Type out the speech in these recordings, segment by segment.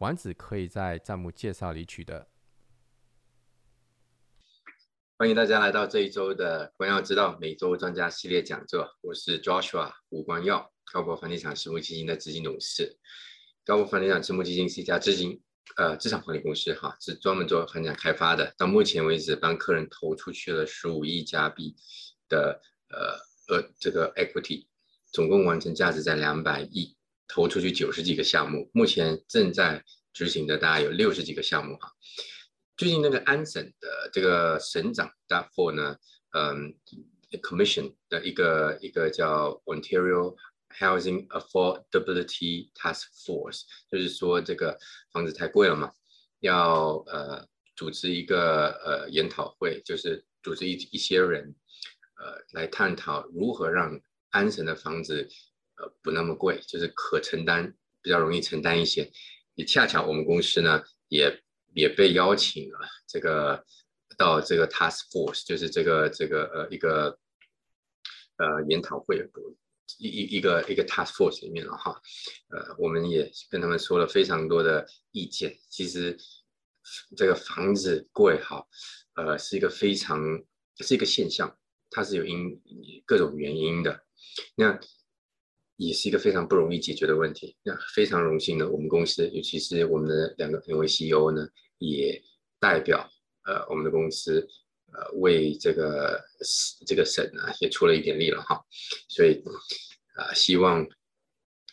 丸子可以在账目介绍里取得。欢迎大家来到这一周的关耀之道每周专家系列讲座。我是 Joshua 吴光耀，高博房地产私募基金的执行董事。高博房地产私募基金是一家资金呃资产管理公司，哈，是专门做房产开发的。到目前为止，帮客人投出去了十五亿加币的呃呃这个 equity，总共完成价值在两百亿。投出去九十几个项目，目前正在执行的大概有六十几个项目哈。最近那个安省的这个省长 d a f o r 呢，嗯，Commission 的一个一个叫 Ontario Housing Affordability Task Force，就是说这个房子太贵了嘛，要呃组织一个呃研讨会，就是组织一一些人呃来探讨如何让安省的房子。呃，不那么贵，就是可承担，比较容易承担一些。也恰巧我们公司呢，也也被邀请了这个到这个 task force，就是这个这个呃一个呃研讨会一一一个一个 task force 里面了哈。呃，我们也跟他们说了非常多的意见。其实这个房子贵哈，呃，是一个非常是一个现象，它是有因各种原因的。那也是一个非常不容易解决的问题。那非常荣幸呢，我们公司，尤其是我们的两个两位 CEO 呢，也代表呃我们的公司，呃为这个这个省呢也出了一点力了哈。所以啊，希望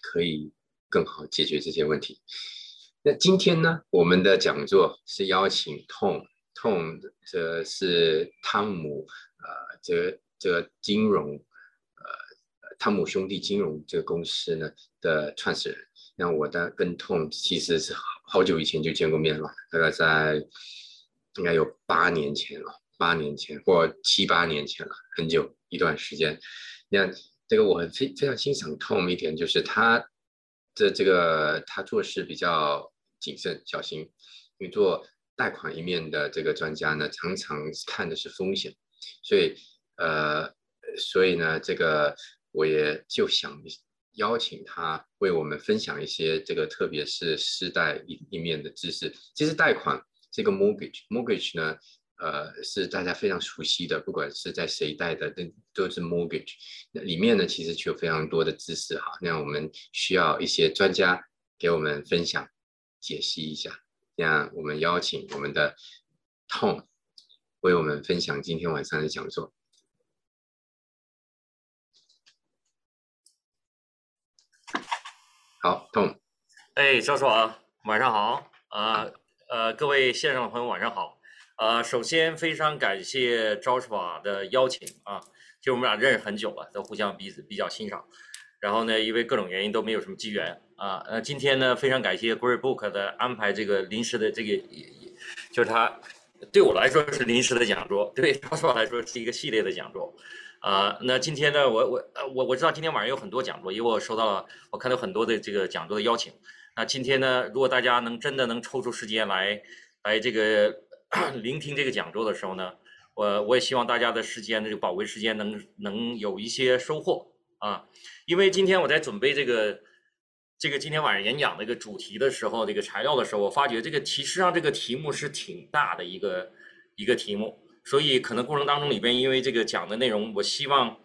可以更好解决这些问题。那今天呢，我们的讲座是邀请 Tom，Tom 这是汤姆呃这这个金融。汤姆兄弟金融这个公司呢的创始人，那我的跟 Tom 其实是好久以前就见过面了，大概在应该有八年前了，八年前或七八年前了，很久一段时间。那这个我非非常欣赏 Tom 一点，就是他的这个他做事比较谨慎小心，因为做贷款一面的这个专家呢，常常看的是风险，所以呃，所以呢这个。我也就想邀请他为我们分享一些这个，特别是失贷一一面的知识。其实贷款这个 mortgage，mortgage 呢，呃，是大家非常熟悉的，不管是在谁贷的，都都是 mortgage。那里面呢，其实却有非常多的知识哈。那我们需要一些专家给我们分享、解析一下。那我们邀请我们的 Tom 为我们分享今天晚上的讲座。好，，Tom。哎，赵叔啊，晚上好啊，呃，各位线上的朋友晚上好。呃，首先非常感谢赵叔啊的邀请啊，就我们俩认识很久了，都互相彼此比较欣赏。然后呢，因为各种原因都没有什么机缘啊。呃，今天呢，非常感谢 Great Book 的安排，这个临时的这个，就是他对我来说是临时的讲座，对赵叔来说是一个系列的讲座。啊，那今天呢，我我呃我我知道今天晚上有很多讲座，因为我收到了，我看到很多的这个讲座的邀请。那今天呢，如果大家能真的能抽出时间来来这个 聆听这个讲座的时候呢，我我也希望大家的时间这个宝贵时间能能有一些收获啊。因为今天我在准备这个这个今天晚上演讲的一个主题的时候，这个材料的时候，我发觉这个题实际上这个题目是挺大的一个一个题目。所以可能过程当中里边，因为这个讲的内容，我希望，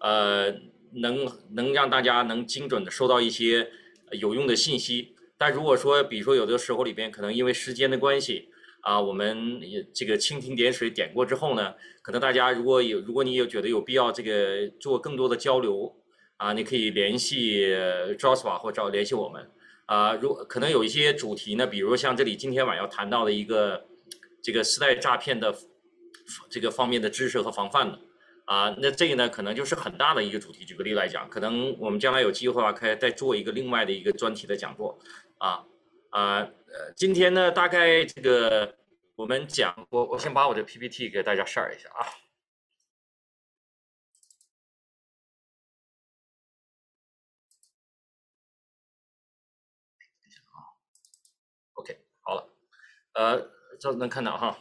呃，能能让大家能精准的收到一些有用的信息。但如果说，比如说有的时候里边可能因为时间的关系啊，我们也这个蜻蜓点水点过之后呢，可能大家如果有如果你有觉得有必要这个做更多的交流啊，你可以联系 Joshua 或者联系我们啊。如可能有一些主题呢，比如像这里今天晚上要谈到的一个这个时代诈骗的。这个方面的知识和防范的啊，那这个呢，可能就是很大的一个主题。举个例来讲，可能我们将来有机会的话，可以再做一个另外的一个专题的讲座啊。啊，呃，今天呢，大概这个我们讲，我我先把我的 PPT 给大家 share 一下啊。OK，好了，呃，这能看到哈。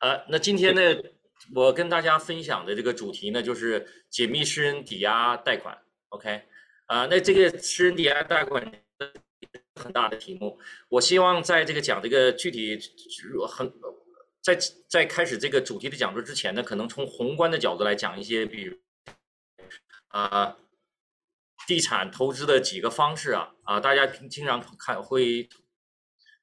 呃，那今天呢，我跟大家分享的这个主题呢，就是解密私人抵押贷款。OK，啊，那这个私人抵押贷款很大的题目，我希望在这个讲这个具体很在在开始这个主题的讲座之前呢，可能从宏观的角度来讲一些，比如啊，地产投资的几个方式啊，啊，大家经常看会。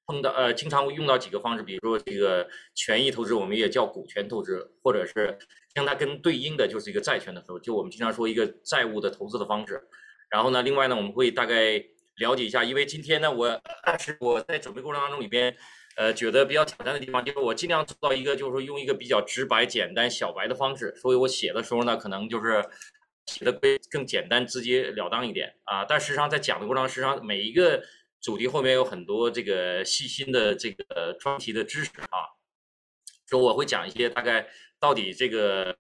碰到呃，经常会用到几个方式，比如说这个权益投资，我们也叫股权投资，或者是让它跟对应的就是一个债权的投，就我们经常说一个债务的投资的方式。然后呢，另外呢，我们会大概了解一下，因为今天呢，我是我在准备过程当中里边，呃，觉得比较挑战的地方，就是我尽量做到一个就是说用一个比较直白、简单、小白的方式，所以我写的时候呢，可能就是写的更更简单、直截了当一点啊。但实际上在讲的过程，实际上每一个。主题后面有很多这个细心的这个专题的知识啊，说我会讲一些大概到底这个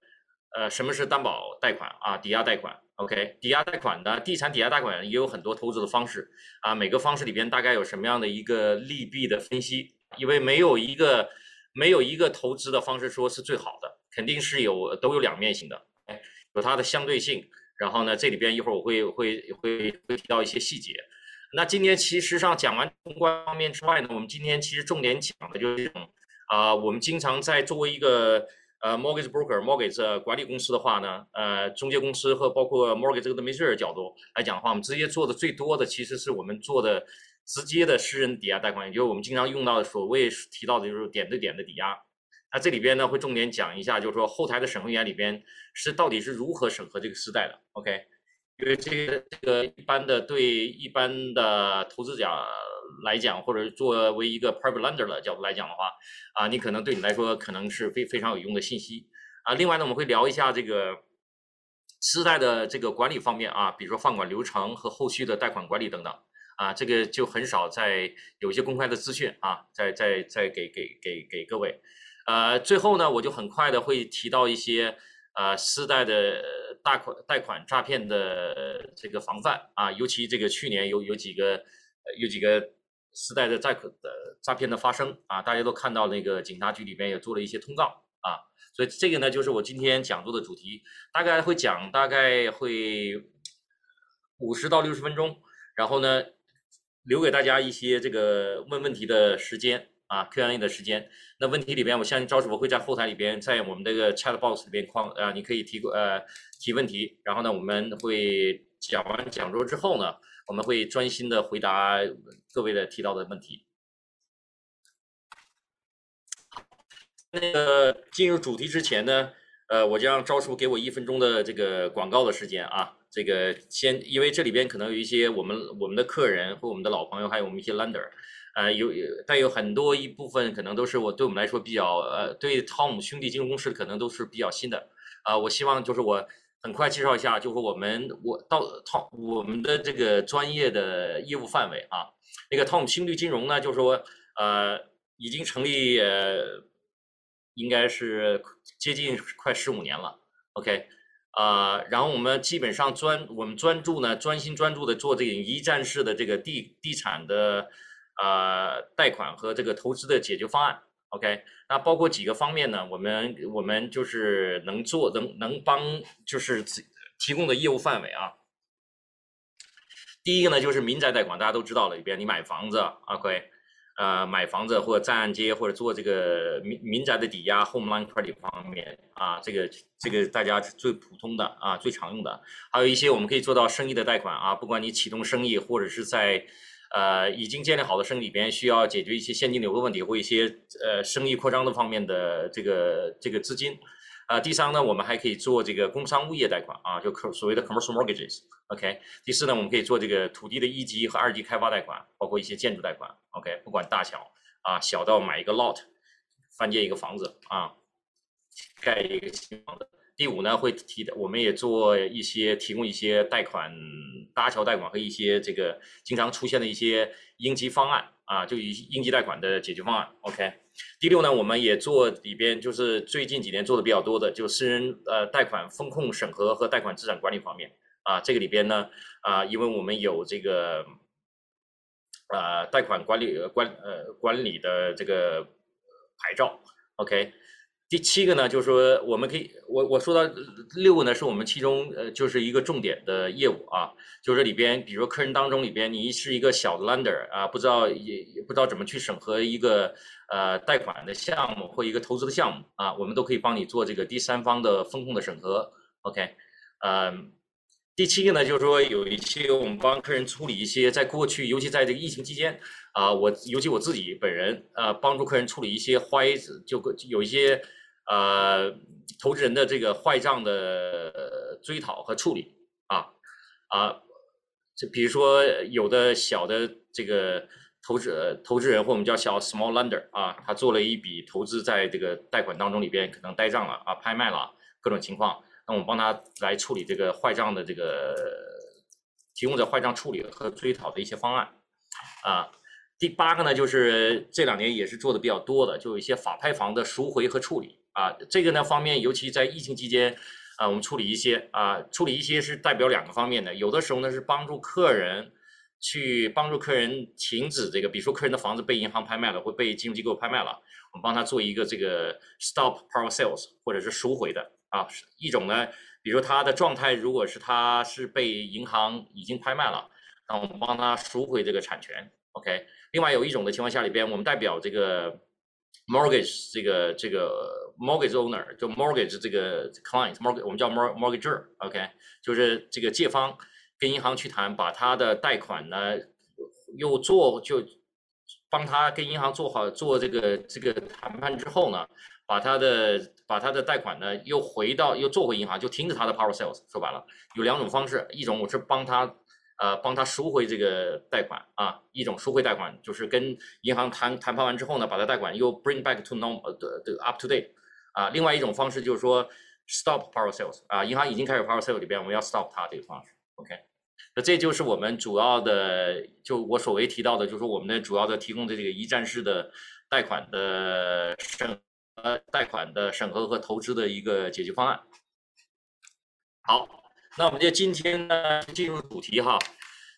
呃什么是担保贷款啊，抵押贷款，OK，抵押贷款的地产抵押贷款也有很多投资的方式啊，每个方式里边大概有什么样的一个利弊的分析，因为没有一个没有一个投资的方式说是最好的，肯定是有都有两面性的，哎，有它的相对性，然后呢，这里边一会儿我会会会会提到一些细节。那今天其实上讲完宏观方面之外呢，我们今天其实重点讲的就是这种啊，我们经常在作为一个呃 mortgage broker、mortgage 管理公司的话呢，呃，中介公司和包括 mortgage 这个 administrator 角度来讲的话，我们直接做的最多的其实是我们做的直接的私人抵押贷款，也就是我们经常用到的所谓提到的就是点对点的抵押。那这里边呢会重点讲一下，就是说后台的审核员里边是到底是如何审核这个私贷的，OK。因为这个这个一般的对一般的投资者来讲，或者作为一个 private lender 的角度来讲的话，啊，你可能对你来说可能是非非常有用的信息啊。另外呢，我们会聊一下这个私贷的这个管理方面啊，比如说放款流程和后续的贷款管理等等啊，这个就很少在有些公开的资讯啊，在在在给给给给各位。呃，最后呢，我就很快的会提到一些呃私贷的。大款贷款诈骗的这个防范啊，尤其这个去年有有几个有几个时代的贷款的诈骗的发生啊，大家都看到那个警察局里边也做了一些通告啊，所以这个呢就是我今天讲座的主题，大概会讲大概会五十到六十分钟，然后呢留给大家一些这个问问题的时间。啊，Q&A 的时间，那问题里边，我相信赵师傅会在后台里边，在我们这个 Chat Box 里边框啊，你可以提呃提问题，然后呢，我们会讲完讲座之后呢，我们会专心的回答各位的提到的问题。那个进入主题之前呢，呃，我将赵师傅给我一分钟的这个广告的时间啊，这个先，因为这里边可能有一些我们我们的客人和我们的老朋友，还有我们一些 Lender。呃，有有，但有很多一部分可能都是我对我们来说比较，呃，对汤姆兄弟金融公司可能都是比较新的。啊，我希望就是我很快介绍一下，就是我们我到汤我们的这个专业的业务范围啊。那个汤姆兄弟金融呢，就是说呃已经成立，呃，应该是接近快十五年了。OK，啊，然后我们基本上专我们专注呢，专心专注的做这个一站式的这个地地产的。呃，贷款和这个投资的解决方案，OK，那包括几个方面呢？我们我们就是能做能能帮，就是提供的业务范围啊。第一个呢，就是民宅贷款，大家都知道了，里边你买房子，OK，呃，买房子或者在按揭或者做这个民民宅的抵押，Home Loan Credit 方面啊，这个这个大家最普通的啊，最常用的，还有一些我们可以做到生意的贷款啊，不管你启动生意或者是在。呃，已经建立好的生意里边需要解决一些现金流的问题或一些呃生意扩张的方面的这个这个资金，啊，第三呢，我们还可以做这个工商物业贷款啊，就可所谓的 commercial mortgages，OK。第四呢，我们可以做这个土地的一级和二级开发贷款，包括一些建筑贷款，OK，不管大小啊，小到买一个 lot，翻建一个房子啊，盖一个新房子，第五呢会提的，我们也做一些提供一些贷款、搭桥贷款和一些这个经常出现的一些应急方案啊，就应急贷款的解决方案。OK。第六呢，我们也做里边就是最近几年做的比较多的，就私人呃贷款风控审核和贷款资产管理方面啊，这个里边呢啊，因为我们有这个呃贷款管理管呃管理的这个牌照，OK。第七个呢，就是说我们可以，我我说到六个呢，是我们其中呃就是一个重点的业务啊，就是里边，比如说客人当中里边，你是一个小的 lender 啊，不知道也也不知道怎么去审核一个呃贷款的项目或一个投资的项目啊，我们都可以帮你做这个第三方的风控的审核，OK，嗯，第七个呢，就是说有一些我们帮客人处理一些在过去，尤其在这个疫情期间啊，我尤其我自己本人呃帮助客人处理一些坏就有一些。呃，投资人的这个坏账的追讨和处理啊啊，就比如说有的小的这个投资投资人或我们叫小 small lender 啊，他做了一笔投资，在这个贷款当中里边可能呆账了啊，拍卖了各种情况，那我们帮他来处理这个坏账的这个提供的坏账处理和追讨的一些方案啊。第八个呢，就是这两年也是做的比较多的，就有一些法拍房的赎回和处理。啊，这个呢方面，尤其在疫情期间，啊，我们处理一些啊，处理一些是代表两个方面的。有的时候呢是帮助客人去帮助客人停止这个，比如说客人的房子被银行拍卖了，或被金融机构拍卖了，我们帮他做一个这个 stop power sales 或者是赎回的啊。一种呢，比如说他的状态如果是他是被银行已经拍卖了，那我们帮他赎回这个产权。OK。另外有一种的情况下里边，我们代表这个 mortgage 这个这个。mortgage owner 就 mortgage 这个 client，mortgage 我们叫 mortgager，OK，就是这个借方跟银行去谈，把他的贷款呢又做就帮他跟银行做好做这个这个谈判之后呢，把他的把他的贷款呢又回到又做回银行，就停止他的 power sales。说白了有两种方式，一种我是帮他。呃，帮他赎回这个贷款啊，一种赎回贷款就是跟银行谈谈判完之后呢，把他贷款又 bring back to normal 的的 up to date 啊。另外一种方式就是说 stop power sales 啊，银行已经开始 power sales 里边，我们要 stop 它这个方式。OK，那这就是我们主要的，就我所谓提到的，就是我们的主要的提供的这个一站式的贷款的审呃贷款的审核和投资的一个解决方案。好。那我们就今天呢进入主题哈，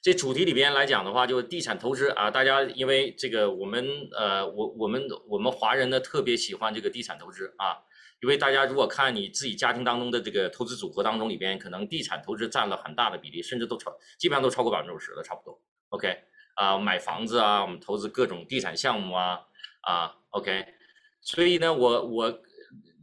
这主题里边来讲的话，就是地产投资啊。大家因为这个，我们呃，我我们我们华人呢特别喜欢这个地产投资啊。因为大家如果看你自己家庭当中的这个投资组合当中里边，可能地产投资占了很大的比例，甚至都超，基本上都超过百分之五十了，差不多。OK 啊，买房子啊，我们投资各种地产项目啊啊。OK，所以呢，我我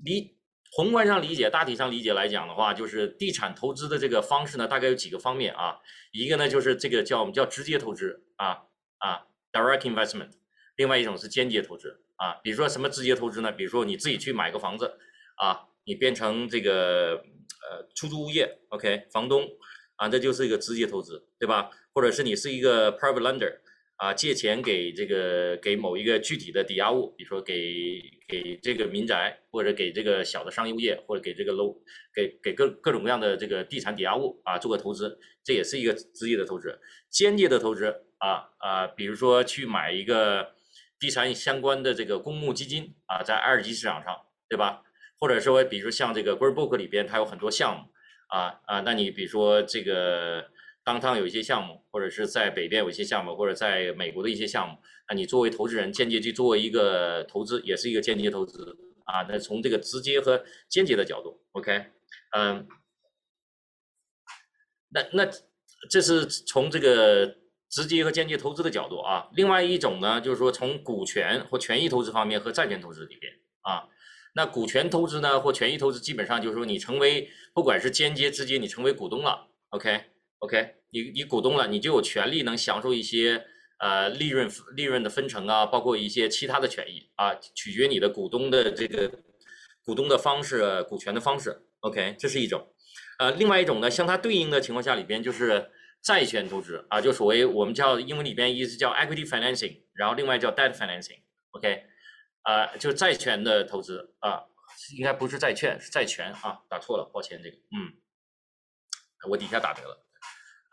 离。宏观上理解，大体上理解来讲的话，就是地产投资的这个方式呢，大概有几个方面啊。一个呢就是这个叫我们叫直接投资啊啊，direct investment。另外一种是间接投资啊，比如说什么直接投资呢？比如说你自己去买个房子啊，你变成这个呃出租物业，OK，房东啊，这就是一个直接投资，对吧？或者是你是一个 private lender。啊，借钱给这个给某一个具体的抵押物，比如说给给这个民宅，或者给这个小的商业物业，或者给这个楼，给给各各种各样的这个地产抵押物啊，做个投资，这也是一个直接的投资。间接的投资啊啊，比如说去买一个地产相关的这个公募基金啊，在二级市场上，对吧？或者说，比如像这个 g r e e b o o k 里边，它有很多项目啊啊，那你比如说这个。当趟有一些项目，或者是在北边有一些项目，或者在美国的一些项目，那你作为投资人间接去做一个投资，也是一个间接投资啊。那从这个直接和间接的角度，OK，嗯，那那这是从这个直接和间接投资的角度啊。另外一种呢，就是说从股权或权益投资方面和债权投资里边啊，那股权投资呢或权益投资，基本上就是说你成为不管是间接直接，你成为股东了，OK。OK，你你股东了，你就有权利能享受一些呃利润利润的分成啊，包括一些其他的权益啊，取决你的股东的这个股东的方式、股权的方式。OK，这是一种。呃，另外一种呢，相它对应的情况下里边就是债权投资啊，就所谓我们叫英文里边意思叫 equity financing，然后另外叫 debt financing。OK，啊，就债权的投资啊，应该不是债券，是债权啊，打错了，抱歉这个，嗯，我底下打折了。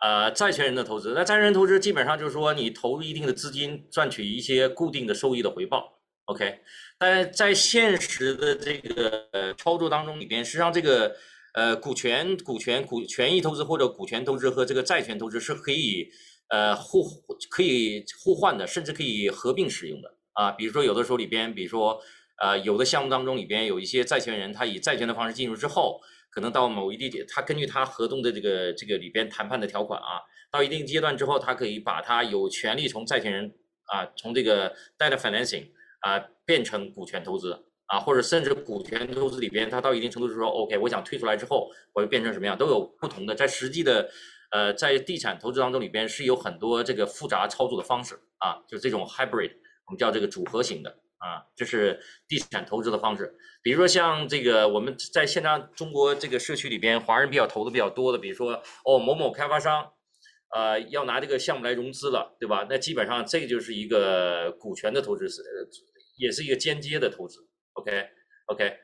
呃，债权人的投资，那债权人投资基本上就是说你投入一定的资金，赚取一些固定的收益的回报，OK。但在现实的这个呃操作当中里边，实际上这个呃股权、股权、股权益投资或者股权投资和这个债权投资是可以呃互可以互换的，甚至可以合并使用的啊。比如说有的时候里边，比如说呃有的项目当中里边有一些债权人，他以债权的方式进入之后。可能到某一地点，他根据他合同的这个这个里边谈判的条款啊，到一定阶段之后，他可以把他有权利从债权人啊，从这个 debt financing 啊变成股权投资啊，或者甚至股权投资里边，他到一定程度是说，OK，我想退出来之后，我就变成什么样，都有不同的。在实际的呃，在地产投资当中里边是有很多这个复杂操作的方式啊，就这种 hybrid，我们叫这个组合型的。啊，这是地产投资的方式，比如说像这个我们在现在中国这个社区里边，华人比较投的比较多的，比如说哦某某开发商，呃要拿这个项目来融资了，对吧？那基本上这个就是一个股权的投资，是也是一个间接的投资。OK OK，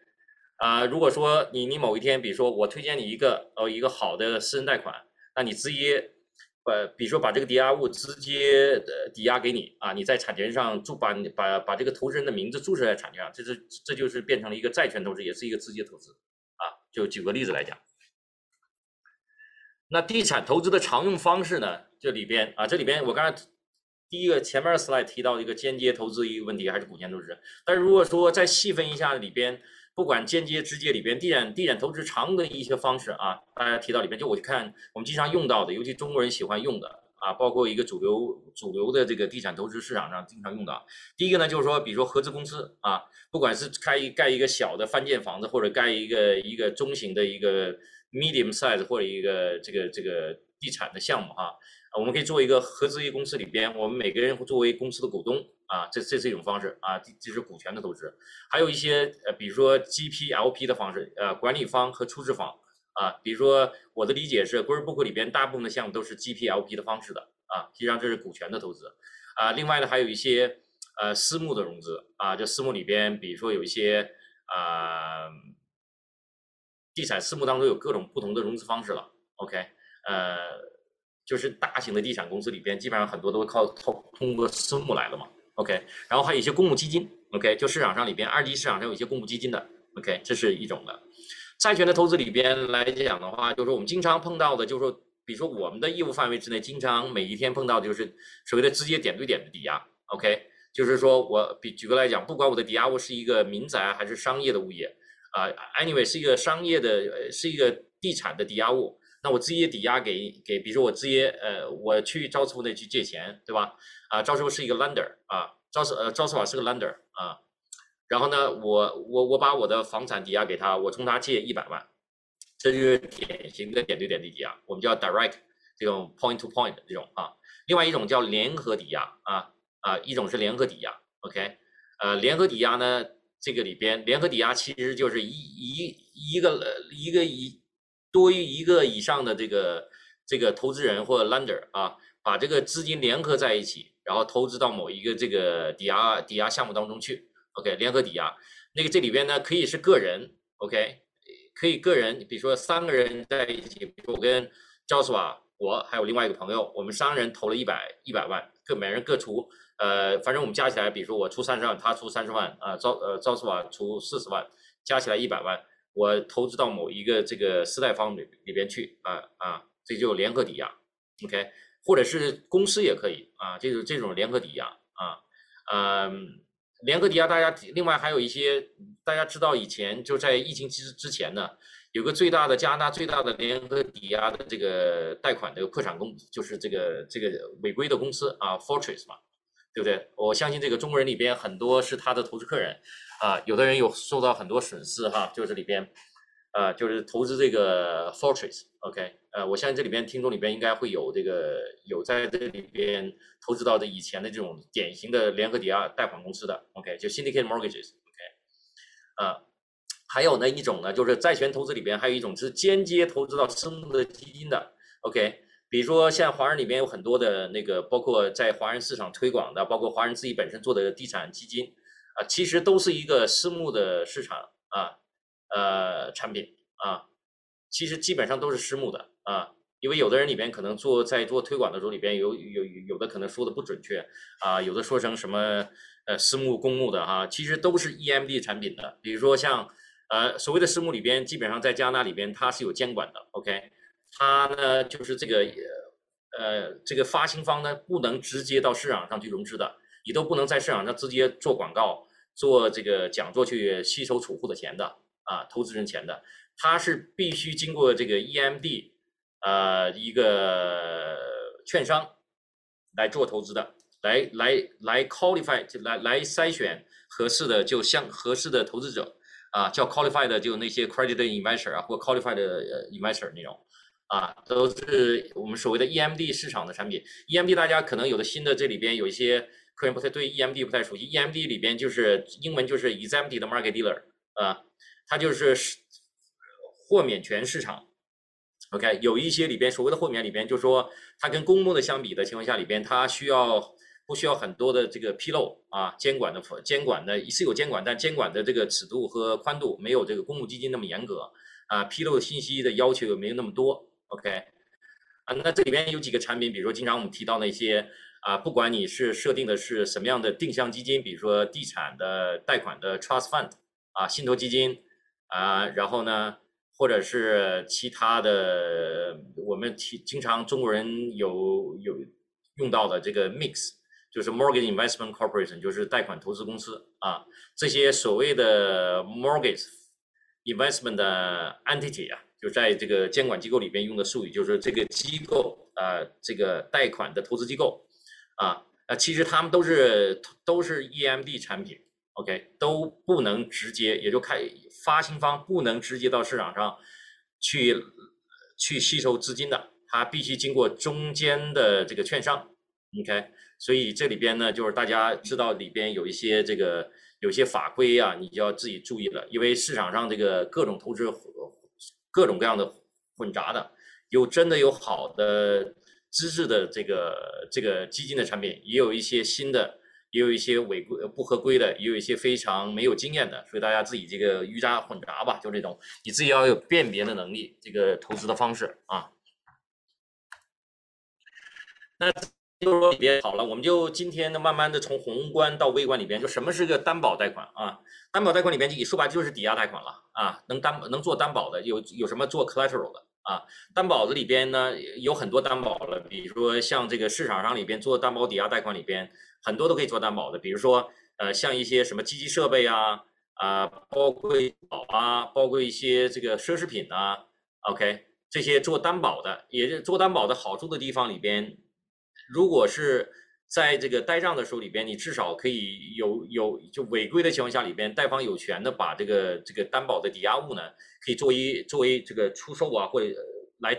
啊，如果说你你某一天，比如说我推荐你一个哦一个好的私人贷款，那你直接。呃，比如说把这个抵押物直接呃抵押给你啊，你在产权上注把把把这个投资人的名字注册在产权上，这是这就是变成了一个债权投资，也是一个直接投资啊。就举个例子来讲，那地产投资的常用方式呢，这里边啊，这里边我刚才第一个前面 slide 提到一个间接投资一个问题，还是股权投资，但是如果说再细分一下里边。不管间接、直接里边，地产、地产投资常的一些方式啊，大家提到里边，就我看我们经常用到的，尤其中国人喜欢用的啊，包括一个主流、主流的这个地产投资市场上经常用到。第一个呢，就是说，比如说合资公司啊，不管是开一盖一个小的翻建房子，或者盖一个一个中型的一个 medium size 或者一个这个这个地产的项目哈。我们可以做一个合资一公司里边，我们每个人作为公司的股东啊，这这是一种方式啊，这是股权的投资。还有一些呃，比如说 GPLP 的方式，呃，管理方和出资方啊，比如说我的理解是，Green Book 里边大部分的项目都是 GPLP 的方式的啊，实际上这是股权的投资啊。另外呢，还有一些呃私募的融资啊，这私募里边，比如说有一些啊，地产私募当中有各种不同的融资方式了。OK，呃。就是大型的地产公司里边，基本上很多都会靠通通过私募来的嘛，OK，然后还有一些公募基金，OK，就市场上里边二级市场上有一些公募基金的，OK，这是一种的。债权的投资里边来讲的话，就是我们经常碰到的，就是说，比如说我们的业务范围之内，经常每一天碰到的就是所谓的直接点对点的抵押，OK，就是说我比举个来讲，不管我的抵押物是一个民宅还是商业的物业，啊，anyway 是一个商业的，是一个地产的抵押物。那我直接抵押给给，比如说我直接呃，我去招租那去借钱，对吧？啊，招租是一个 lender 啊，招租呃招师傅是个 lender 啊，然后呢，我我我把我的房产抵押给他，我从他借一百万，这就是典型的点对点的抵押，我们叫 direct 这种 point to point 这种啊。另外一种叫联合抵押啊啊，一种是联合抵押，OK，呃，联合抵押呢，这个里边联合抵押其实就是一一一个一个一。多于一个以上的这个这个投资人或者 lender 啊，把这个资金联合在一起，然后投资到某一个这个抵押抵押项目当中去。OK，联合抵押，那个这里边呢可以是个人，OK，可以个人，比如说三个人在一起，比如我跟 Joshua，我还有另外一个朋友，我们三个人投了一百一百万，各每人各出，呃，反正我们加起来，比如说我出三十万，他出三十万，啊，赵呃 Joshua 出四十万，加起来一百万。我投资到某一个这个私贷方里里边去啊啊，这就联合抵押，OK，或者是公司也可以啊，这种这种联合抵押啊，嗯，联合抵押大家另外还有一些大家知道以前就在疫情之之前呢，有个最大的加拿大最大的联合抵押的这个贷款的破产公就是这个这个违规的公司啊，Fortress 嘛，对不对？我相信这个中国人里边很多是他的投资客人。啊，有的人有受到很多损失哈，就是里边，呃，就是投资这个 Fortress，OK，呃，我相信这里边听众里边应该会有这个有在这里边投资到的以前的这种典型的联合抵押贷款公司的，OK，就 Syndicate Mortgages，OK，啊，还有呢一种呢就是债权投资里边还有一种是间接投资到私募的基金的，OK，比如说像华人里边有很多的那个，包括在华人市场推广的，包括华人自己本身做的地产基金。啊，其实都是一个私募的市场啊，呃产品啊，其实基本上都是私募的啊，因为有的人里边可能做在做推广的时候里边有有有的可能说的不准确啊，有的说成什么呃私募公募的哈，其实都是 EMD 产品的，比如说像呃所谓的私募里边，基本上在加拿大里边它是有监管的，OK，它呢就是这个呃这个发行方呢不能直接到市场上去融资的。你都不能在市场上直接做广告、做这个讲座去吸收储户的钱的啊，投资人钱的，它是必须经过这个 EMD，呃，一个 券商来做投资的，来来来 qualify 就来来筛选合适的就相合适的投资者啊，叫 qualified 就那些 credit investor 啊或 qualified investor 那种啊，都是我们所谓的 EMD 市场的产品。EMD 大家可能有的新的这里边有一些。客人不太对 EMD 不太熟悉，EMD 里边就是英文就是 Exempted Market Dealer 啊，它就是豁免权市场。OK，有一些里边所谓的豁免里边，就是说它跟公募的相比的情况下里边，它需要不需要很多的这个披露啊？监管的监管的是有监管，但监管的这个尺度和宽度没有这个公募基金那么严格啊，披露信息的要求也没有那么多。OK，啊，那这里边有几个产品，比如说经常我们提到那些。啊，不管你是设定的是什么样的定向基金，比如说地产的贷款的 trust fund 啊，信托基金啊，然后呢，或者是其他的，我们提经常中国人有有用到的这个 mix，就是 mortgage investment corporation，就是贷款投资公司啊，这些所谓的 mortgage investment 的 entity 啊，就在这个监管机构里边用的术语，就是这个机构啊，这个贷款的投资机构。啊，啊，其实他们都是都是 EMD 产品，OK，都不能直接，也就开发行方不能直接到市场上去去吸收资金的，它必须经过中间的这个券商，OK，所以这里边呢，就是大家知道里边有一些这个有些法规啊，你就要自己注意了，因为市场上这个各种投资各种各样的混杂的，有真的有好的。资质的这个这个基金的产品也有一些新的，也有一些违规不合规的，也有一些非常没有经验的，所以大家自己这个鱼杂混杂吧，就这种，你自己要有辨别的能力，这个投资的方式啊。那就是说里边好了，我们就今天呢，慢慢的从宏观到微观里边，就什么是个担保贷款啊？担保贷款里边就说白就是抵押贷款了啊，能担能做担保的有有什么做 collateral 的？啊，担保的里边呢有很多担保了，比如说像这个市场上里边做担保抵押贷款里边，很多都可以做担保的，比如说呃像一些什么机器设备啊啊，包括宝啊，包括一些这个奢侈品啊，OK，这些做担保的，也是做担保的好处的地方里边，如果是。在这个呆账的时候里边，你至少可以有有就违规的情况下里边，贷方有权的把这个这个担保的抵押物呢，可以作为作为这个出售啊，或者来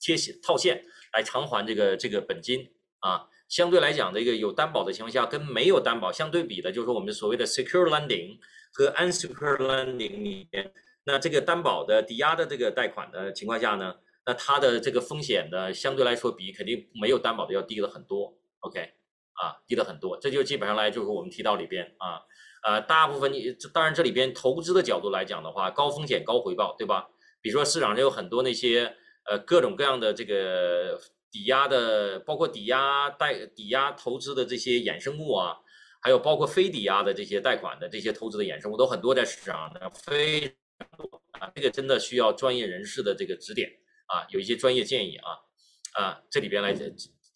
贴现套现来偿还这个这个本金啊。相对来讲，这个有担保的情况下，跟没有担保相对比的，就是我们所谓的 secure lending 和 unsecure lending 里边，那这个担保的抵押的这个贷款的情况下呢，那它的这个风险呢，相对来说比肯定没有担保的要低了很多。OK。啊，低了很多，这就基本上来就是我们提到里边啊，呃，大部分你当然这里边投资的角度来讲的话，高风险高回报，对吧？比如说市场上有很多那些呃各种各样的这个抵押的，包括抵押贷、抵押投资的这些衍生物啊，还有包括非抵押的这些贷款的这些投资的衍生物都很多在市场上，非常多啊，这个真的需要专业人士的这个指点啊，有一些专业建议啊啊，这里边来。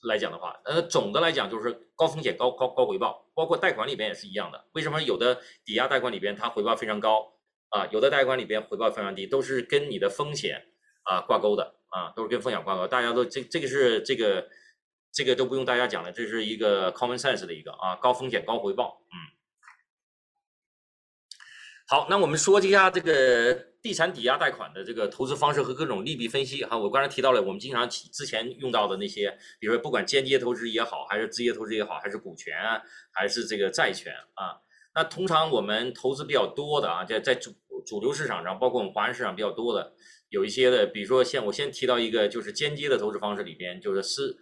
来讲的话，呃，总的来讲就是高风险高高高回报，包括贷款里边也是一样的。为什么有的抵押贷款里边它回报非常高啊？有的贷款里边回报非常低，都是跟你的风险啊挂钩的啊，都是跟风险挂钩。大家都这这个是这个这个都不用大家讲了，这是一个 common sense 的一个啊，高风险高回报，嗯。好，那我们说一下这个地产抵押贷款的这个投资方式和各种利弊分析哈。我刚才提到了，我们经常之前用到的那些，比如说不管间接投资也好，还是直接投资也好，还是股权，还是这个债权啊。那通常我们投资比较多的啊，在在主主流市场上，包括我们华人市场比较多的，有一些的，比如说像我先提到一个，就是间接的投资方式里边，就是私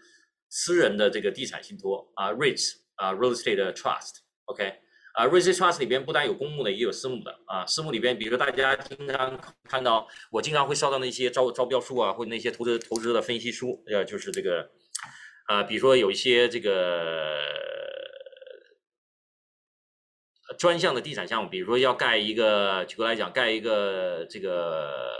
私人的这个地产信托啊，REITs 啊，Real Estate Trust，OK。啊，REIT Trust 里边不但有公募的，也有私募的啊。私募里边，比如说大家经常看到，我经常会收到那些招招标书啊，或者那些投资投资的分析书，呃，就是这个啊，比如说有一些这个专项的地产项目，比如说要盖一个，举个来讲，盖一个这个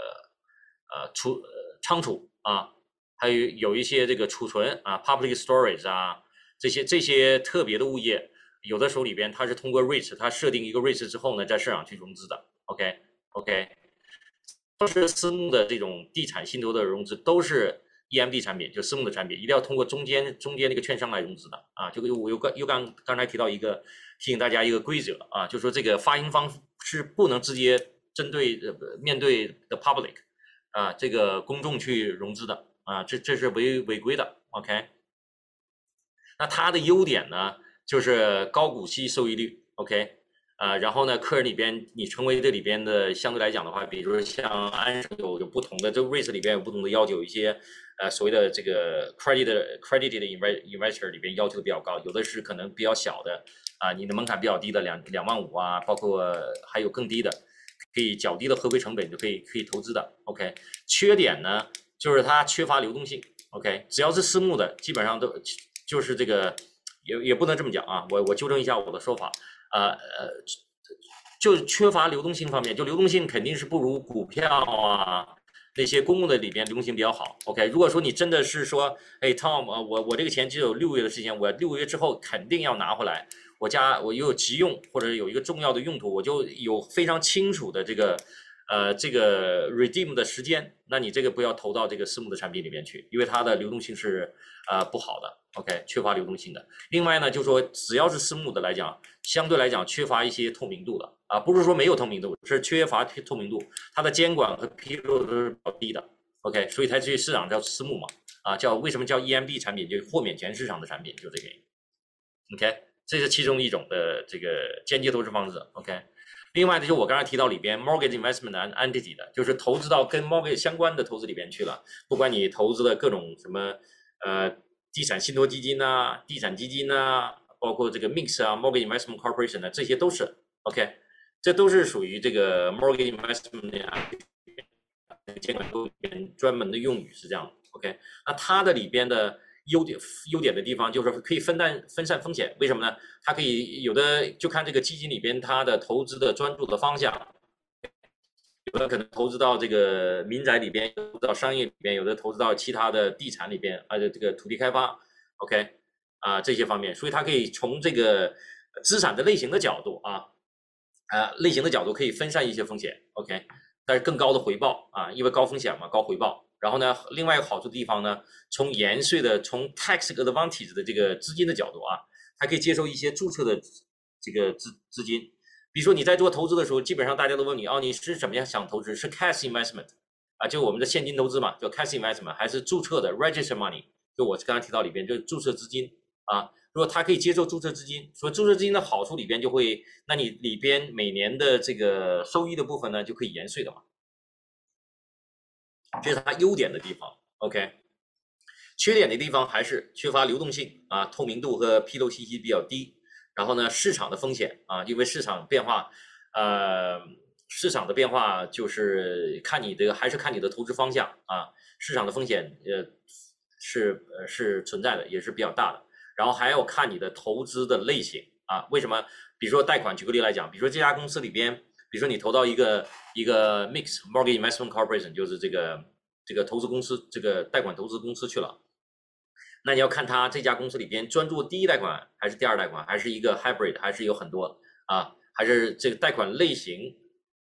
呃储仓储啊，还有有一些这个储存啊，public storage 啊，这些这些特别的物业。有的时候里边它是通过 REIT，它设定一个 REIT 之后呢，在市场去融资的。OK OK，当时私募的这种地产信托的融资都是 EMD 产品，就私募的产品，一定要通过中间中间那个券商来融资的啊。就我又刚又刚刚才提到一个提醒大家一个规则啊，就说这个发行方是不能直接针对呃面对的 public 啊这个公众去融资的啊，这这是违违规的。OK，那它的优点呢？就是高股息收益率，OK，呃，然后呢，客人里边你成为这里边的相对来讲的话，比如说像安有有不同的这个 REIT 里边有不同的要求，一些呃所谓的这个 credit credit 的 investor 里边要求比较高，有的是可能比较小的啊，你的门槛比较低的两两万五啊，包括还有更低的，可以较低的合规成本就可以可以投资的，OK，缺点呢就是它缺乏流动性，OK，只要是私募的基本上都就是这个。也也不能这么讲啊，我我纠正一下我的说法，呃呃，就缺乏流动性方面，就流动性肯定是不如股票啊那些公募的里边流动性比较好。OK，如果说你真的是说，哎，Tom，我我这个钱只有六个月的时间，我六个月之后肯定要拿回来，我家我又有急用或者有一个重要的用途，我就有非常清楚的这个。呃，这个 redeem 的时间，那你这个不要投到这个私募的产品里面去，因为它的流动性是呃不好的，OK，缺乏流动性的。另外呢，就说只要是私募的来讲，相对来讲缺乏一些透明度的啊，不是说没有透明度，是缺乏透明度，它的监管和披露都是比较低的，OK，所以它这市场叫私募嘛，啊，叫为什么叫 EMB 产品，就是豁免权市场的产品，就这个原因，OK，这是其中一种的这个间接投资方式，OK。另外呢，就我刚才提到里边 mortgage investment entity 的，就是投资到跟 mortgage 相关的投资里边去了。不管你投资的各种什么，呃，地产信托基金呐，地产基金呐，包括这个 mix 啊，mortgage investment corporation 的，这些都是 OK，这都是属于这个 mortgage investment 的啊，监管里边专门的用语是这样 OK，那它的里边的。优点优点的地方就是可以分担分散风险，为什么呢？它可以有的就看这个基金里边它的投资的专注的方向，有的可能投资到这个民宅里边，投资到商业里边，有的投资到其他的地产里边，啊，这个土地开发，OK，啊这些方面，所以它可以从这个资产的类型的角度啊，啊类型的角度可以分散一些风险，OK，但是更高的回报啊，因为高风险嘛，高回报。然后呢，另外一个好处的地方呢，从延税的、从 tax advantage 的这个资金的角度啊，它可以接受一些注册的这个资资金。比如说你在做投资的时候，基本上大家都问你哦，你是怎么样想投资？是 cash investment 啊，就我们的现金投资嘛，叫 cash investment，还是注册的 register money？就我刚才提到里边就是注册资金啊。如果它可以接受注册资金，所以注册资金的好处里边就会，那你里边每年的这个收益的部分呢，就可以延税的嘛。这是它优点的地方，OK。缺点的地方还是缺乏流动性啊，透明度和披露信息比较低。然后呢，市场的风险啊，因为市场变化，呃，市场的变化就是看你的，还是看你的投资方向啊。市场的风险呃是呃是存在的，也是比较大的。然后还要看你的投资的类型啊。为什么？比如说贷款，举个例来讲，比如说这家公司里边。比如说你投到一个一个 mix mortgage investment corporation，就是这个这个投资公司，这个贷款投资公司去了，那你要看他这家公司里边专注第一贷款还是第二贷款，还是一个 hybrid，还是有很多啊，还是这个贷款类型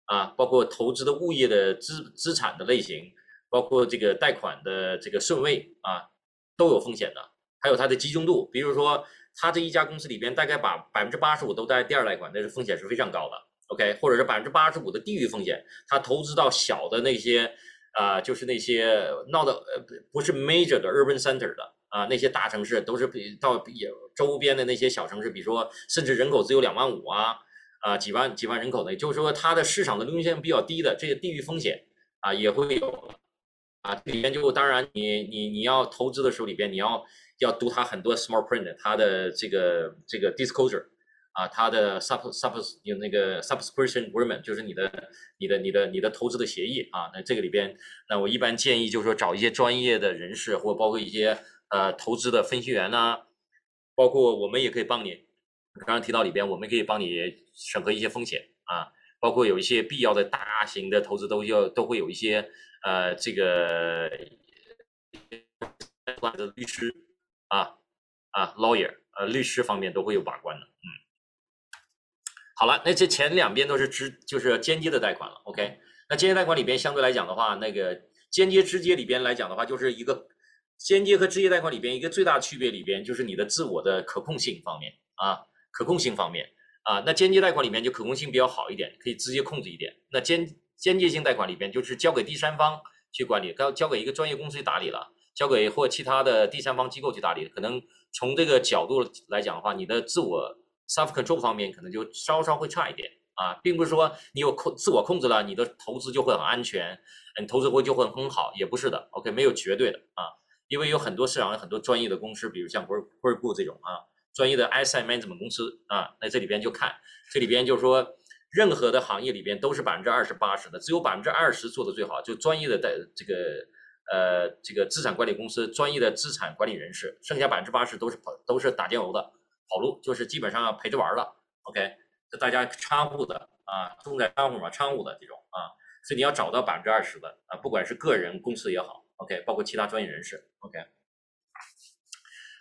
啊，包括投资的物业的资资产的类型，包括这个贷款的这个顺位啊，都有风险的，还有它的集中度。比如说他这一家公司里边大概把百分之八十五都在第二贷款，那是风险是非常高的。OK，或者是百分之八十五的地域风险，他投资到小的那些，啊，就是那些闹的呃不是 major 的 urban center 的啊，那些大城市都是比到比周边的那些小城市，比如说甚至人口只有两万五啊啊几万几万人口的，就是说它的市场的流动性比较低的这些地域风险啊也会有啊，里边就当然你你你要投资的时候里边你要要读它很多 small print 它的这个这个 disclosure。啊，它的 sub sub 有那个 subscription agreement，就是你的你的你的你的投资的协议啊。那这个里边，那我一般建议就是说找一些专业的人士，或包括一些呃投资的分析员呐，包括我们也可以帮你。刚刚提到里边，我们可以帮你审核一些风险啊，包括有一些必要的大型的投资都要都会有一些呃这个的律师啊啊 lawyer 呃律师方面都会有把关的，嗯。好了，那这前两边都是直就是间接的贷款了，OK？那间接贷款里边相对来讲的话，那个间接直接里边来讲的话，就是一个间接和直接贷款里边一个最大区别里边就是你的自我的可控性方面啊。可控性方面啊，那间接贷款里面就可控性比较好一点，可以直接控制一点。那间间接性贷款里边就是交给第三方去管理，交交给一个专业公司去打理了，交给或其他的第三方机构去打理。可能从这个角度来讲的话，你的自我 self control 方面可能就稍稍会差一点啊，并不是说你有控自我控制了，你的投资就会很安全，你投资会就会很好，也不是的。OK，没有绝对的啊，因为有很多市场有很多专业的公司，比如像 b i r b i r b o 这种啊。专业的 asset management 公司啊，那这里边就看，这里边就是说，任何的行业里边都是百分之二十八十的，只有百分之二十做的最好，就专业的的这个呃这个资产管理公司，专业的资产管理人士，剩下百分之八十都是跑都是打酱油的跑路，就是基本上陪着玩了。OK，这大家掺和的啊，重在掺和嘛，掺和的这种啊，所以你要找到百分之二十的啊，不管是个人公司也好，OK，包括其他专业人士，OK。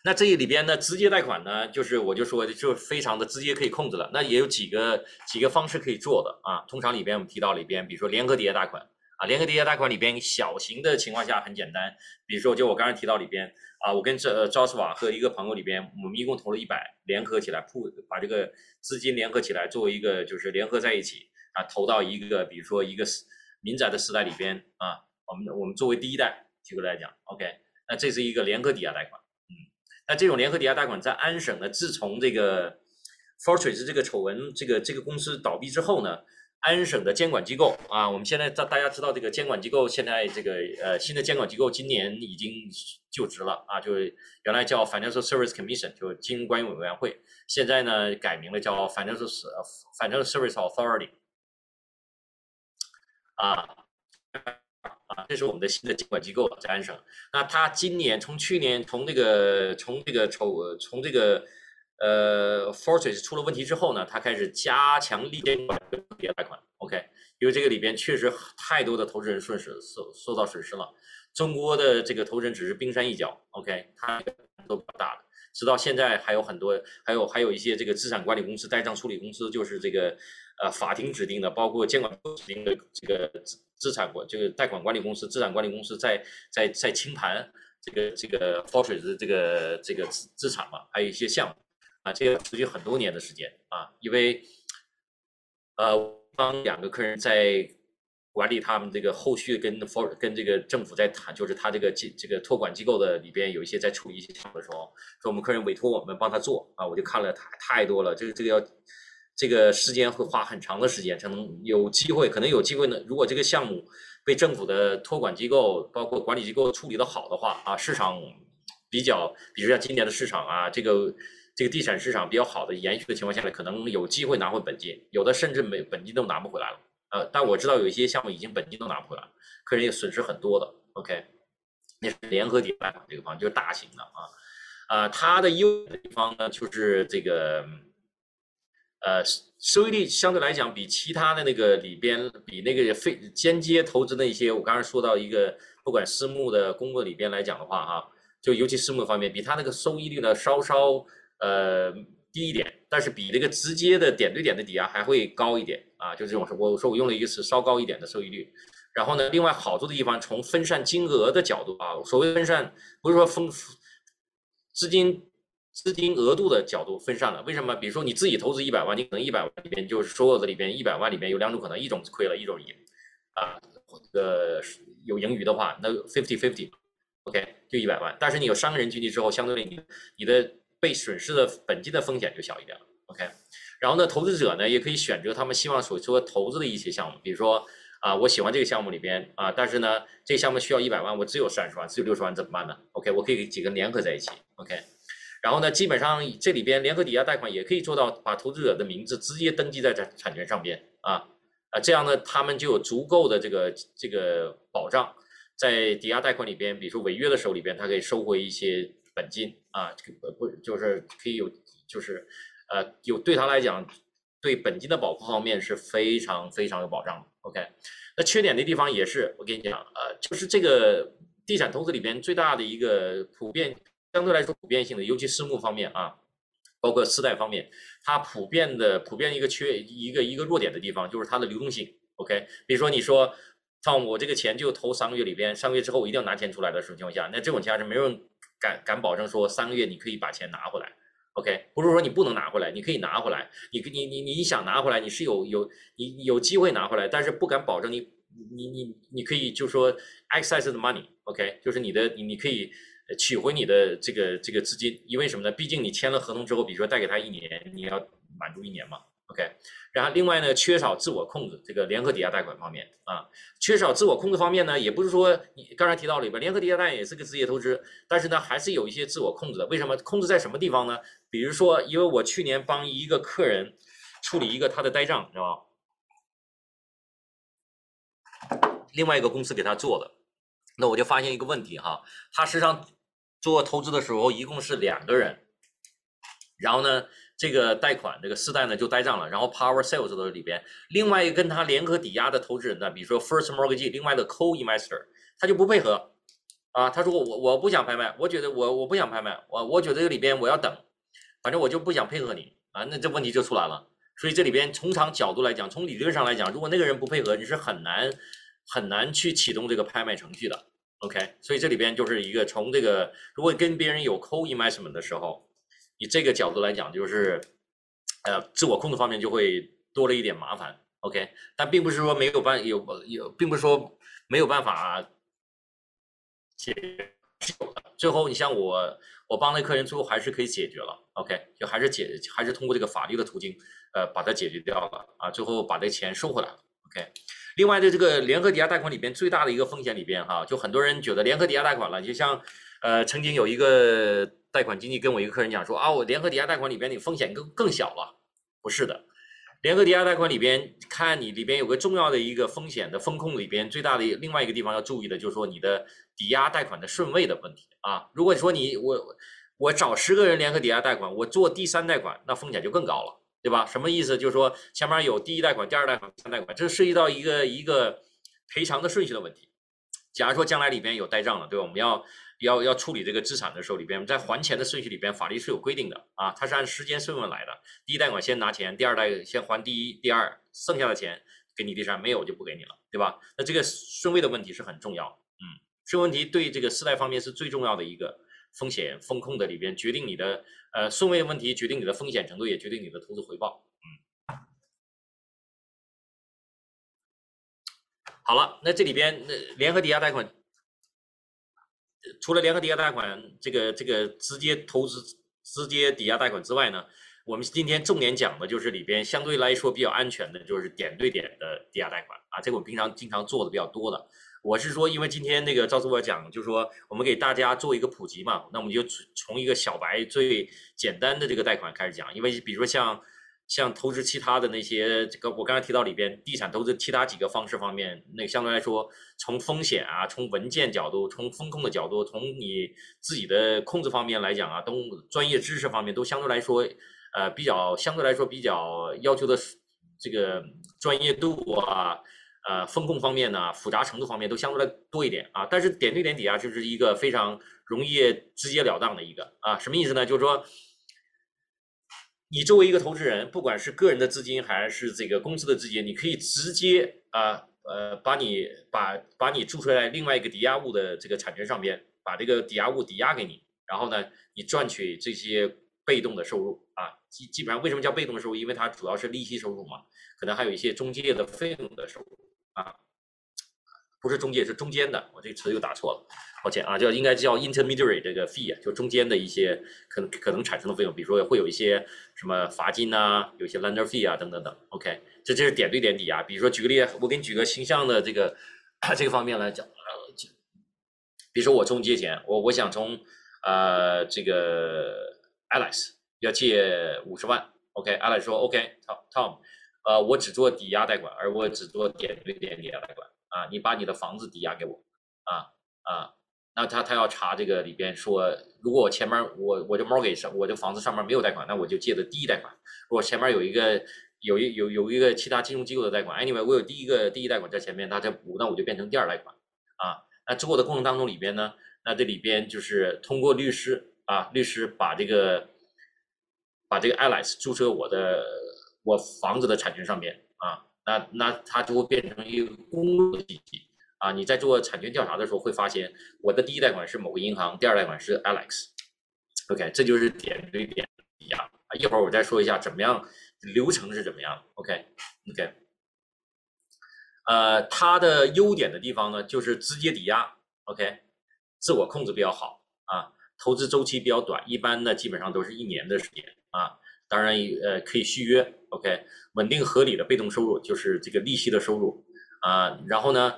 那这里边呢，直接贷款呢，就是我就说的，就非常的直接可以控制了。那也有几个几个方式可以做的啊。通常里边我们提到里边，比如说联合抵押贷款啊，联合抵押贷款里边小型的情况下很简单，比如说就我刚才提到里边啊，我跟这赵斯瓦和一个朋友里边，我们一共投了一百，联合起来铺把这个资金联合起来，作为一个就是联合在一起啊，投到一个比如说一个民宅的时代里边啊，我们我们作为第一代，举个来讲，OK，那这是一个联合抵押贷款。嗯那这种联合抵押贷款在安省呢，自从这个 Fortress 这个丑闻，这个这个公司倒闭之后呢，安省的监管机构啊，我们现在大大家知道这个监管机构现在这个呃新的监管机构今年已经就职了啊，就原来叫 Financial Service Commission，就金融管理委员会，现在呢改名了叫 Financial Financial Service Authority 啊。啊，这是我们的新的监管机构在安省。那他今年从去年从这个从这个筹从这个呃 Fortress 出了问题之后呢，他开始加强力监管别贷款。OK，因为这个里边确实太多的投资人损失受受到损失了。中国的这个投资人只是冰山一角。OK，他都比较大的。直到现在还有很多，还有还有一些这个资产管理公司、代账处理公司，就是这个呃法庭指定的，包括监管指定的这个。资产管这个贷款管理公司、资产管理公司在在在清盘这个这个 Fortress 这个这个资资产嘛，还有一些项目啊，这个持续很多年的时间啊，因为呃，帮两个客人在管理他们这个后续跟 For 跟这个政府在谈，就是他这个这这个托管机构的里边有一些在处理一些项目的时候，说我们客人委托我们帮他做啊，我就看了太太多了，这个这个要。这个时间会花很长的时间才能有机会，可能有机会呢。如果这个项目被政府的托管机构、包括管理机构处理的好的话啊，市场比较，比如像今年的市场啊，这个这个地产市场比较好的延续的情况下呢，可能有机会拿回本金，有的甚至没本金都拿不回来了。呃，但我知道有一些项目已经本金都拿不回来了，客人也损失很多的。OK，那是联合抵押这个方就是大型的啊，呃，它的优的地方呢就是这个。呃，收益率相对来讲比其他的那个里边，比那个非间接投资那些，我刚才说到一个，不管私募的、公募里边来讲的话，哈，就尤其私募方面，比它那个收益率呢稍稍呃低一点，但是比那个直接的点对点的抵押还会高一点啊，就这种，我说我用了一个词，稍高一点的收益率。然后呢，另外好处的地方，从分散金额的角度啊，所谓分散，不是说分资金。资金额度的角度分散了，为什么？比如说你自己投资一百万，你可能一百万里边就是所有的里边一百万里边有两种可能，一种亏了，一种赢，啊，呃，有盈余的话，那 fifty fifty，OK，就一百万。但是你有三个人进去之后，相对你你的被损失的本金的风险就小一点了，OK。然后呢，投资者呢也可以选择他们希望所说投资的一些项目，比如说啊，我喜欢这个项目里边啊，但是呢，这个项目需要一百万，我只有三十万，只有六十万怎么办呢？OK，我可以几个联合在一起，OK。然后呢，基本上这里边联合抵押贷款也可以做到把投资者的名字直接登记在产产权上边啊啊，这样呢，他们就有足够的这个这个保障，在抵押贷款里边，比如说违约的时候里边，他可以收回一些本金啊，这个不就是可以有就是呃有对他来讲。对本金的保护方面是非常非常有保障的。OK，那缺点的地方也是，我跟你讲，呃，就是这个地产投资里边最大的一个普遍，相对来说普遍性的，尤其私募方面啊，包括私贷方面，它普遍的普遍一个缺一个一个弱点的地方就是它的流动性。OK，比如说你说，像我这个钱就投三个月里边，三个月之后我一定要拿钱出来的时候情况下，那这种情况下没有人敢敢保证说三个月你可以把钱拿回来。OK，不是说你不能拿回来，你可以拿回来。你你你你想拿回来，你是有有你有机会拿回来，但是不敢保证你你你你可以就说 access the money，OK，就是你的你你可以取回你的这个这个资金，因为什么呢？毕竟你签了合同之后，比如说贷给他一年，你要满足一年嘛。OK，然后另外呢，缺少自我控制，这个联合抵押贷款方面啊，缺少自我控制方面呢，也不是说你刚才提到里边联合抵押贷也是个职业投资，但是呢，还是有一些自我控制的。为什么？控制在什么地方呢？比如说，因为我去年帮一个客人处理一个他的呆账，知道吧？另外一个公司给他做的，那我就发现一个问题哈，他实际上做投资的时候一共是两个人，然后呢？这个贷款，这个四贷呢就呆账了，然后 Power Sales 都在里边。另外一个跟他联合抵押的投资人呢，比如说 First Mortgage，另外的 Co-Investor，他就不配合啊。他说我我不想拍卖，我觉得我我不想拍卖，我我觉得这里边我要等，反正我就不想配合你啊。那这问题就出来了。所以这里边从长角度来讲，从理论上来讲，如果那个人不配合，你是很难很难去启动这个拍卖程序的。OK，所以这里边就是一个从这个如果跟别人有 Co-Investment 的时候。以这个角度来讲，就是，呃，自我控制方面就会多了一点麻烦，OK，但并不是说没有办有有，并不是说没有办法解决。最后，你像我，我帮那客人，最后还是可以解决了，OK，就还是解，还是通过这个法律的途径，呃，把它解决掉了啊，最后把这钱收回来了，OK。另外的这个联合抵押贷款里边最大的一个风险里边哈，就很多人觉得联合抵押贷款了，就像，呃，曾经有一个。贷款经纪跟我一个客人讲说啊，我联合抵押贷款里边你风险更更小了，不是的，联合抵押贷款里边看你里边有个重要的一个风险的风控里边最大的另外一个地方要注意的就是说你的抵押贷款的顺位的问题啊。如果说你我我找十个人联合抵押贷款，我做第三贷款，那风险就更高了，对吧？什么意思？就是说前面有第一贷款、第二贷款、第三贷款，这涉及到一个一个赔偿的顺序的问题。假如说将来里边有呆账了，对吧？我们要。要要处理这个资产的时候，里边在还钱的顺序里边，法律是有规定的啊，它是按时间顺位来的。第一贷款先拿钱，第二贷先还第一、第二，剩下的钱给你第三，没有就不给你了，对吧？那这个顺位的问题是很重要，嗯，顺位问题对这个四贷方面是最重要的一个风险风控的里边，决定你的呃顺位问题，决定你的风险程度，也决定你的投资回报，嗯。好了，那这里边那联合抵押贷款。除了联合抵押贷款这个这个直接投资直接抵押贷款之外呢，我们今天重点讲的就是里边相对来说比较安全的，就是点对点的抵押贷款啊，这个我平常经常做的比较多的。我是说，因为今天那个赵主播讲，就是说我们给大家做一个普及嘛，那我们就从一个小白最简单的这个贷款开始讲，因为比如说像。像投资其他的那些，这个我刚才提到里边，地产投资其他几个方式方面，那相对来说，从风险啊，从文件角度，从风控的角度，从你自己的控制方面来讲啊，都专业知识方面都相对来说，呃，比较相对来说比较要求的这个专业度啊，呃，风控方面呢，复杂程度方面都相对来多一点啊。但是点对点抵押就是一个非常容易直截了当的一个啊，什么意思呢？就是说。你作为一个投资人，不管是个人的资金还是这个公司的资金，你可以直接啊呃把你把把你注册在另外一个抵押物的这个产权上边，把这个抵押物抵押给你，然后呢，你赚取这些被动的收入啊，基基本上为什么叫被动收入？因为它主要是利息收入嘛，可能还有一些中介的费用的收入啊，不是中介是中间的，我这个词又打错了。抱歉啊，叫应该叫 intermediary 这个 fee 啊，就中间的一些可能可能产生的费用，比如说会有一些什么罚金呐，有些 lender fee 啊等等等。OK，这这是点对点抵押。比如说举个例，我给你举个形象的这个 这个方面来讲，比如说我中借钱，我我想从呃这个 Alice 要借五十万 OK，Alice 说 OK，Tom，Tom，呃，我只做抵押贷款，而我只做点对点抵押贷款啊，你把你的房子抵押给我啊啊，那他他要查这个里边说，如果我前面我我这 mortgage 上我这房子上面没有贷款，那我就借的第一贷款，如果前面有一个有一有有一个其他金融机构的贷款，anyway，我有第一个第一贷款在前面，他再补，那我就变成第二贷款啊。那之后的过程当中里边呢，那这里边就是通过律师啊，律师把这个把这个 alice 注册我的我房子的产权上面，那那它就会变成一个公路信息啊。你在做产权调查的时候会发现，我的第一贷款是某个银行，第二贷款是 Alex。OK，这就是点对点抵押啊。一会儿我再说一下怎么样。流程是怎么样？OK，OK，呃，它的优点的地方呢，就是直接抵押，OK，自我控制比较好啊，投资周期比较短，一般呢基本上都是一年的时间啊，当然呃可以续约，OK，稳定合理的被动收入就是这个利息的收入啊，然后呢，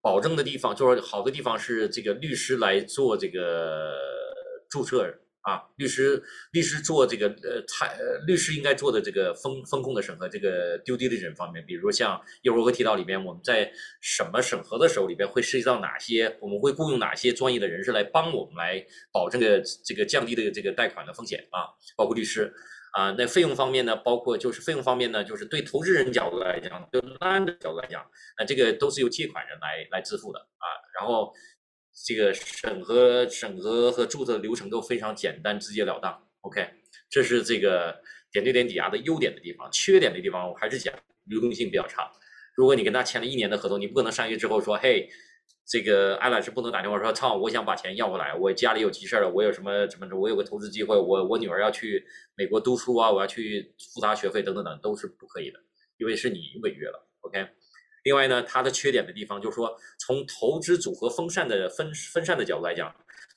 保证的地方就是好的地方是这个律师来做这个注册。啊，律师，律师做这个呃，财，律师应该做的这个风风控的审核，这个 due diligence 方面，比如说像一会儿我会提到里面，我们在什么审核的时候里边会涉及到哪些，我们会雇佣哪些专业的人士来帮我们来保证个这个降低的这个贷款的风险啊，包括律师啊，那费用方面呢，包括就是费用方面呢，就是对投资人角度来讲，对 land 的角度来讲，那这个都是由借款人来来支付的啊，然后。这个审核、审核和注册流程都非常简单、直截了当。OK，这是这个点对点抵押的优点的地方。缺点的地方，我还是讲流动性比较差。如果你跟他签了一年的合同，你不可能上月之后说：“嘿，这个艾老师不能打电话说，操，我想把钱要回来，我家里有急事儿了，我有什么什么，我有个投资机会，我我女儿要去美国读书啊，我要去付她学费等等等，都是不可以的，因为是你违约了。OK。另外呢，它的缺点的地方就是说，从投资组合分散的分分散的角度来讲，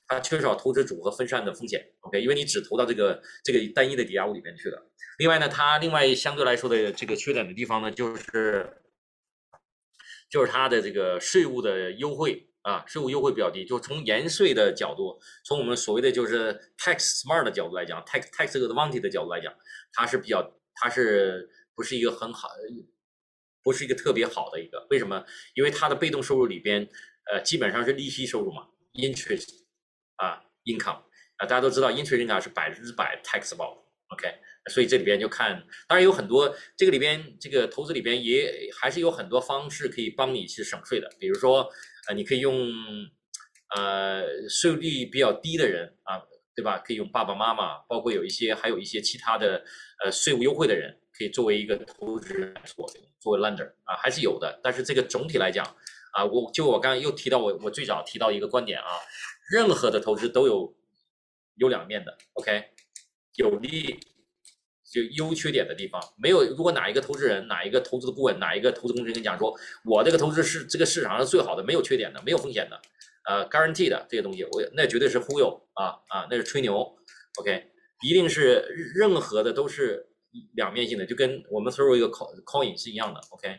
它缺少投资组合分散的风险。OK，因为你只投到这个这个单一的抵押物里面去了。另外呢，它另外相对来说的这个缺点的地方呢，就是就是它的这个税务的优惠啊，税务优惠比较低。就从延税的角度，从我们所谓的就是 tax smart 的角度来讲，tax tax advantage 的角度来讲，它是比较它是不是一个很好。不是一个特别好的一个，为什么？因为它的被动收入里边，呃，基本上是利息收入嘛，interest 啊，income 啊，大家都知道，interest income 是百分之百 taxable，OK，所以这里边就看，当然有很多，这个里边这个投资里边也还是有很多方式可以帮你去省税的，比如说，呃，你可以用，呃，税率比较低的人啊，对吧？可以用爸爸妈妈，包括有一些还有一些其他的，呃，税务优惠的人。可以作为一个投资人做，作为 lender 啊，还是有的。但是这个总体来讲啊，我就我刚刚又提到我我最早提到一个观点啊，任何的投资都有有两面的，OK，有利就优缺点的地方没有。如果哪一个投资人、哪一个投资的顾问、哪一个投资公司跟你讲说，我这个投资是这个市场上最好的，没有缺点的，没有风险的，呃，guarantee 的这些东西，我那绝对是忽悠啊啊，那是吹牛，OK，一定是任何的都是。两面性的，就跟我们所有一个 call call 是一样的，OK，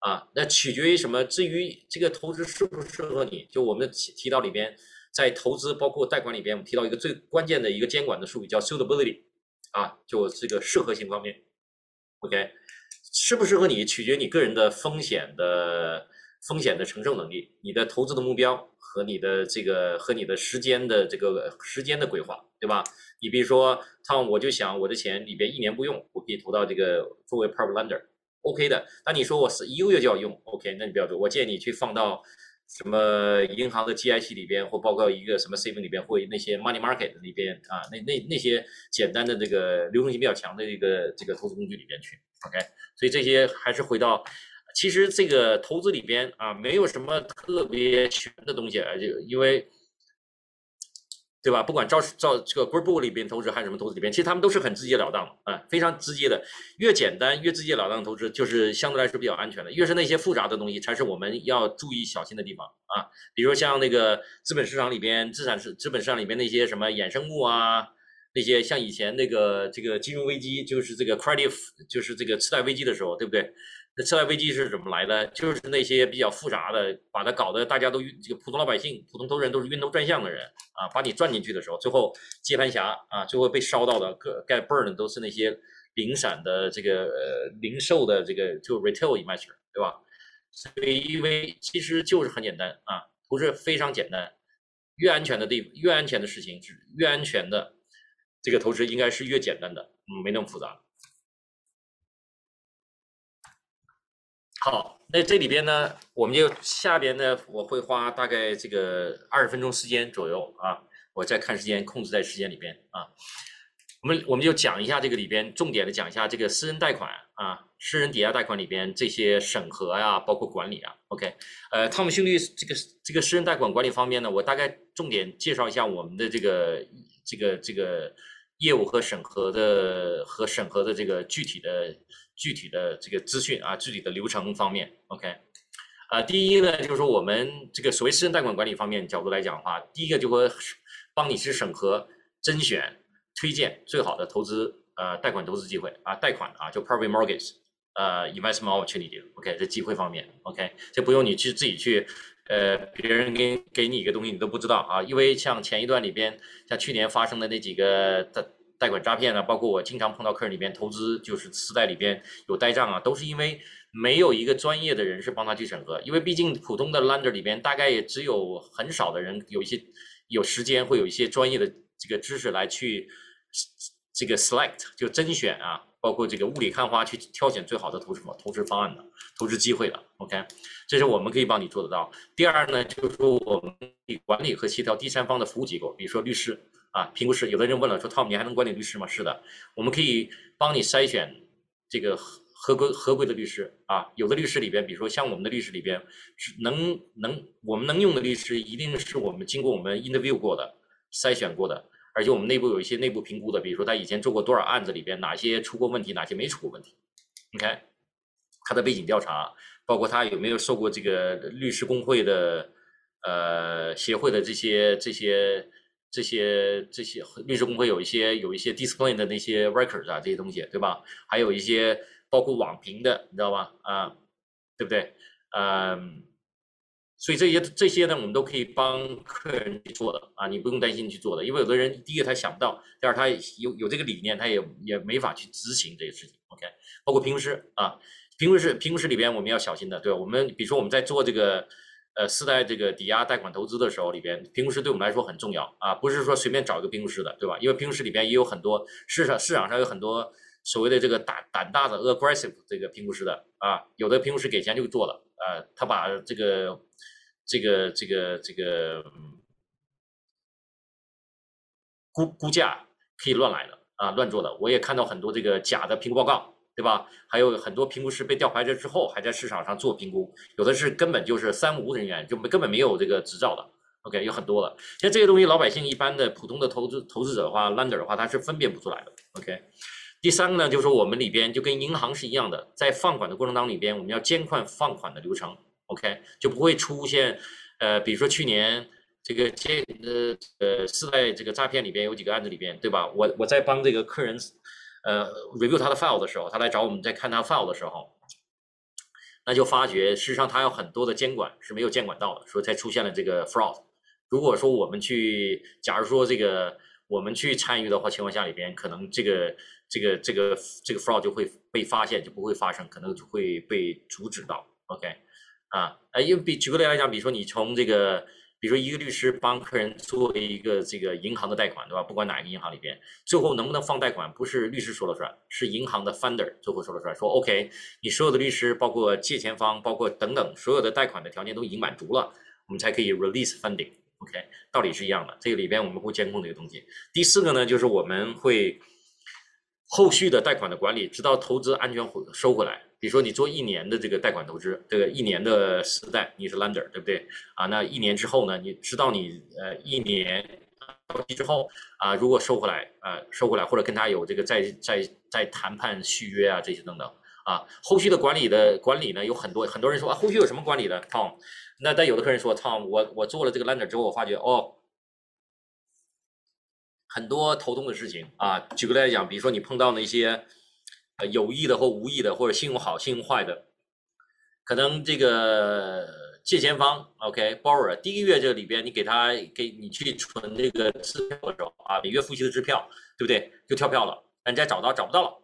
啊，那取决于什么？至于这个投资适不适合你，就我们提提到里边，在投资包括贷款里边，我们提到一个最关键的一个监管的术语叫 suitability，啊，就这个适合性方面，OK，适不适合你，取决你个人的风险的风险的承受能力，你的投资的目标和你的这个和你的时间的这个时间的规划，对吧？你比如说，Tom，我就想我的钱里边一年不用，我可以投到这个作为 private lender，OK 的。那你说我是一个月就要用，OK，那你不要做。我建议你去放到什么银行的 GIC 里边，或包括一个什么 saving 里边，或那些 money market 里边啊，那那那些简单的这个流动性比较强的这个这个投资工具里边去，OK。所以这些还是回到，其实这个投资里边啊，没有什么特别全的东西啊，就因为。对吧？不管照照这个 group 里边投资还是什么投资里边，其实他们都是很直截了当的啊，非常直接的。越简单越直截了当的投资，就是相对来说比较安全的。越是那些复杂的东西，才是我们要注意小心的地方啊。比如像那个资本市场里边，资产市资本市场里边那些什么衍生物啊，那些像以前那个这个金融危机，就是这个 credit，就是这个次贷危机的时候，对不对？那次贷危机是怎么来的？就是那些比较复杂的，把它搞得大家都这个普通老百姓、普通投资人都是晕头转向的人啊，把你转进去的时候，最后接盘侠啊，最后被烧到的个 get burn 都是那些零散的这个呃零售的这个就 retail investor，对吧？所以因为其实就是很简单啊，投资非常简单，越安全的地越安全的事情是越安全的，这个投资应该是越简单的，嗯，没那么复杂。好，那这里边呢，我们就下边呢，我会花大概这个二十分钟时间左右啊，我再看时间，控制在时间里边啊。我们我们就讲一下这个里边重点的讲一下这个私人贷款啊，私人抵押贷款里边这些审核呀，包括管理啊。OK，呃，汤姆兄弟这个这个私人贷款管理方面呢，我大概重点介绍一下我们的这个这个这个业务和审核的和审核的这个具体的。具体的这个资讯啊，具体的流程方面，OK，啊，第一呢，就是说我们这个所谓私人贷款管理方面角度来讲的话，第一个就会帮你去审核、甄选、推荐最好的投资呃贷款投资机会啊，贷款啊，就 private mortgage，呃，investment opportunity，OK，这机会方面，OK，这不用你去自己去，呃，别人给给你一个东西你都不知道啊，因为像前一段里边，像去年发生的那几个的。贷款诈骗呢，包括我经常碰到客人里边投资就是私贷里边有呆账啊，都是因为没有一个专业的人士帮他去审核，因为毕竟普通的 lender 里边大概也只有很少的人有一些有时间会有一些专业的这个知识来去这个 select 就甄选啊，包括这个雾里看花去挑选最好的投资投资方案的投资机会的，OK，这是我们可以帮你做得到。第二呢，就是说我们管理和协调第三方的服务机构，比如说律师。啊，评估师，有的人问了，说 Tom，你还能管理律师吗？是的，我们可以帮你筛选这个合合规合规的律师啊。有的律师里边，比如说像我们的律师里边，是能能我们能用的律师，一定是我们经过我们 interview 过的、筛选过的，而且我们内部有一些内部评估的，比如说他以前做过多少案子里边，哪些出过问题，哪些没出过问题。你看他的背景调查，包括他有没有受过这个律师工会的呃协会的这些这些。这些这些律师工会有一些有一些 discipline 的那些 records 啊，这些东西对吧？还有一些包括网评的，你知道吧？啊，对不对？嗯，所以这些这些呢，我们都可以帮客人去做的啊，你不用担心去做的，因为有的人第一个他想不到，第二他有有这个理念，他也也没法去执行这些事情。OK，包括评估师啊，评估师评估师里边我们要小心的，对吧？我们比如说我们在做这个。呃，四代这个抵押贷款投资的时候，里边评估师对我们来说很重要啊，不是说随便找一个评估师的，对吧？因为评估师里边也有很多市场市场上有很多所谓的这个胆胆大的 aggressive 这个评估师的啊，有的评估师给钱就做了，呃，他把这个这个这个这个估估价可以乱来的啊，乱做的，我也看到很多这个假的评估报告。对吧？还有很多评估师被吊牌了之后，还在市场上做评估，有的是根本就是三无人员，就没根本没有这个执照的。OK，有很多了。像这些东西，老百姓一般的普通的投资投资者的话，lender 的话，他是分辨不出来的。OK，第三个呢，就是我们里边就跟银行是一样的，在放款的过程当中里边，我们要监控放款的流程。OK，就不会出现呃，比如说去年这个借呃呃四代这个诈骗里边有几个案子里边，对吧？我我在帮这个客人。呃，review 他的 file 的时候，他来找我们在看他 file 的时候，那就发觉事实上他有很多的监管是没有监管到的，所以才出现了这个 fraud。如果说我们去，假如说这个我们去参与的话，情况下里边可能这个这个这个这个 fraud 就会被发现，就不会发生，可能就会被阻止到。OK，啊，呃，因为比举个例来讲，比如说你从这个。比如说，一个律师帮客人做了一个这个银行的贷款，对吧？不管哪一个银行里边，最后能不能放贷款，不是律师说了算，是银行的 funder 最后说了算。说 OK，你所有的律师，包括借钱方，包括等等，所有的贷款的条件都已经满足了，我们才可以 release funding。OK，道理是一样的。这个里边我们会监控这个东西。第四个呢，就是我们会后续的贷款的管理，直到投资安全回收回来。比如说你做一年的这个贷款投资，这个一年的时贷你是 lender 对不对啊？那一年之后呢？你知道你呃一年到期之后啊，如果收回来啊，收回来或者跟他有这个再再再谈判续约啊这些等等啊，后续的管理的管理呢有很多很多人说啊，后续有什么管理的 Tom？那但有的客人说 Tom，我我做了这个 lender 之后，我发觉哦，很多头痛的事情啊。举个例来讲，比如说你碰到那些呃有意的或无意的，或者信用好、信用坏的，可能这个借钱方 OK，borrower 第一个月这里边你给他给你去存这个支票的时候啊，每月付息的支票，对不对？就跳票了，人家找到找不到了，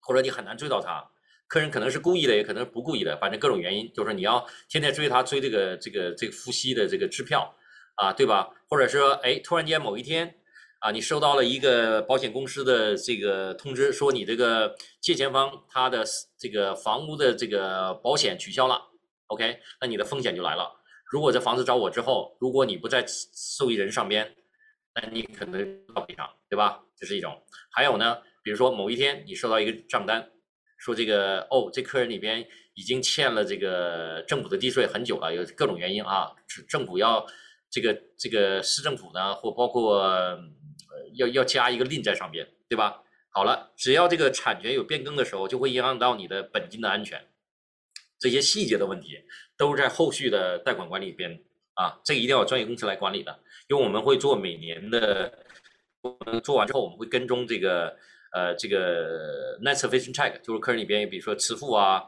或者你很难追到他。客人可能是故意的，也可能是不故意的，反正各种原因，就是你要天天追他追这个这个这个付息的这个支票啊，对吧？或者说，哎，突然间某一天啊，你收到了一个保险公司的这个通知，说你这个借钱方他的这个房屋的这个保险取消了，OK，那你的风险就来了。如果这房子找我之后，如果你不在受益人上边，那你可能要赔偿，对吧？这是一种。还有呢，比如说某一天你收到一个账单。说这个哦，这客人里边已经欠了这个政府的地税很久了，有各种原因啊，政府要这个这个市政府呢，或包括要要加一个令在上边，对吧？好了，只要这个产权有变更的时候，就会影响到你的本金的安全，这些细节的问题都是在后续的贷款管理里边啊，这个一定要专业公司来管理的，因为我们会做每年的，做完之后我们会跟踪这个。呃，这个 net sufficient check 就是客人里边，比如说迟付啊、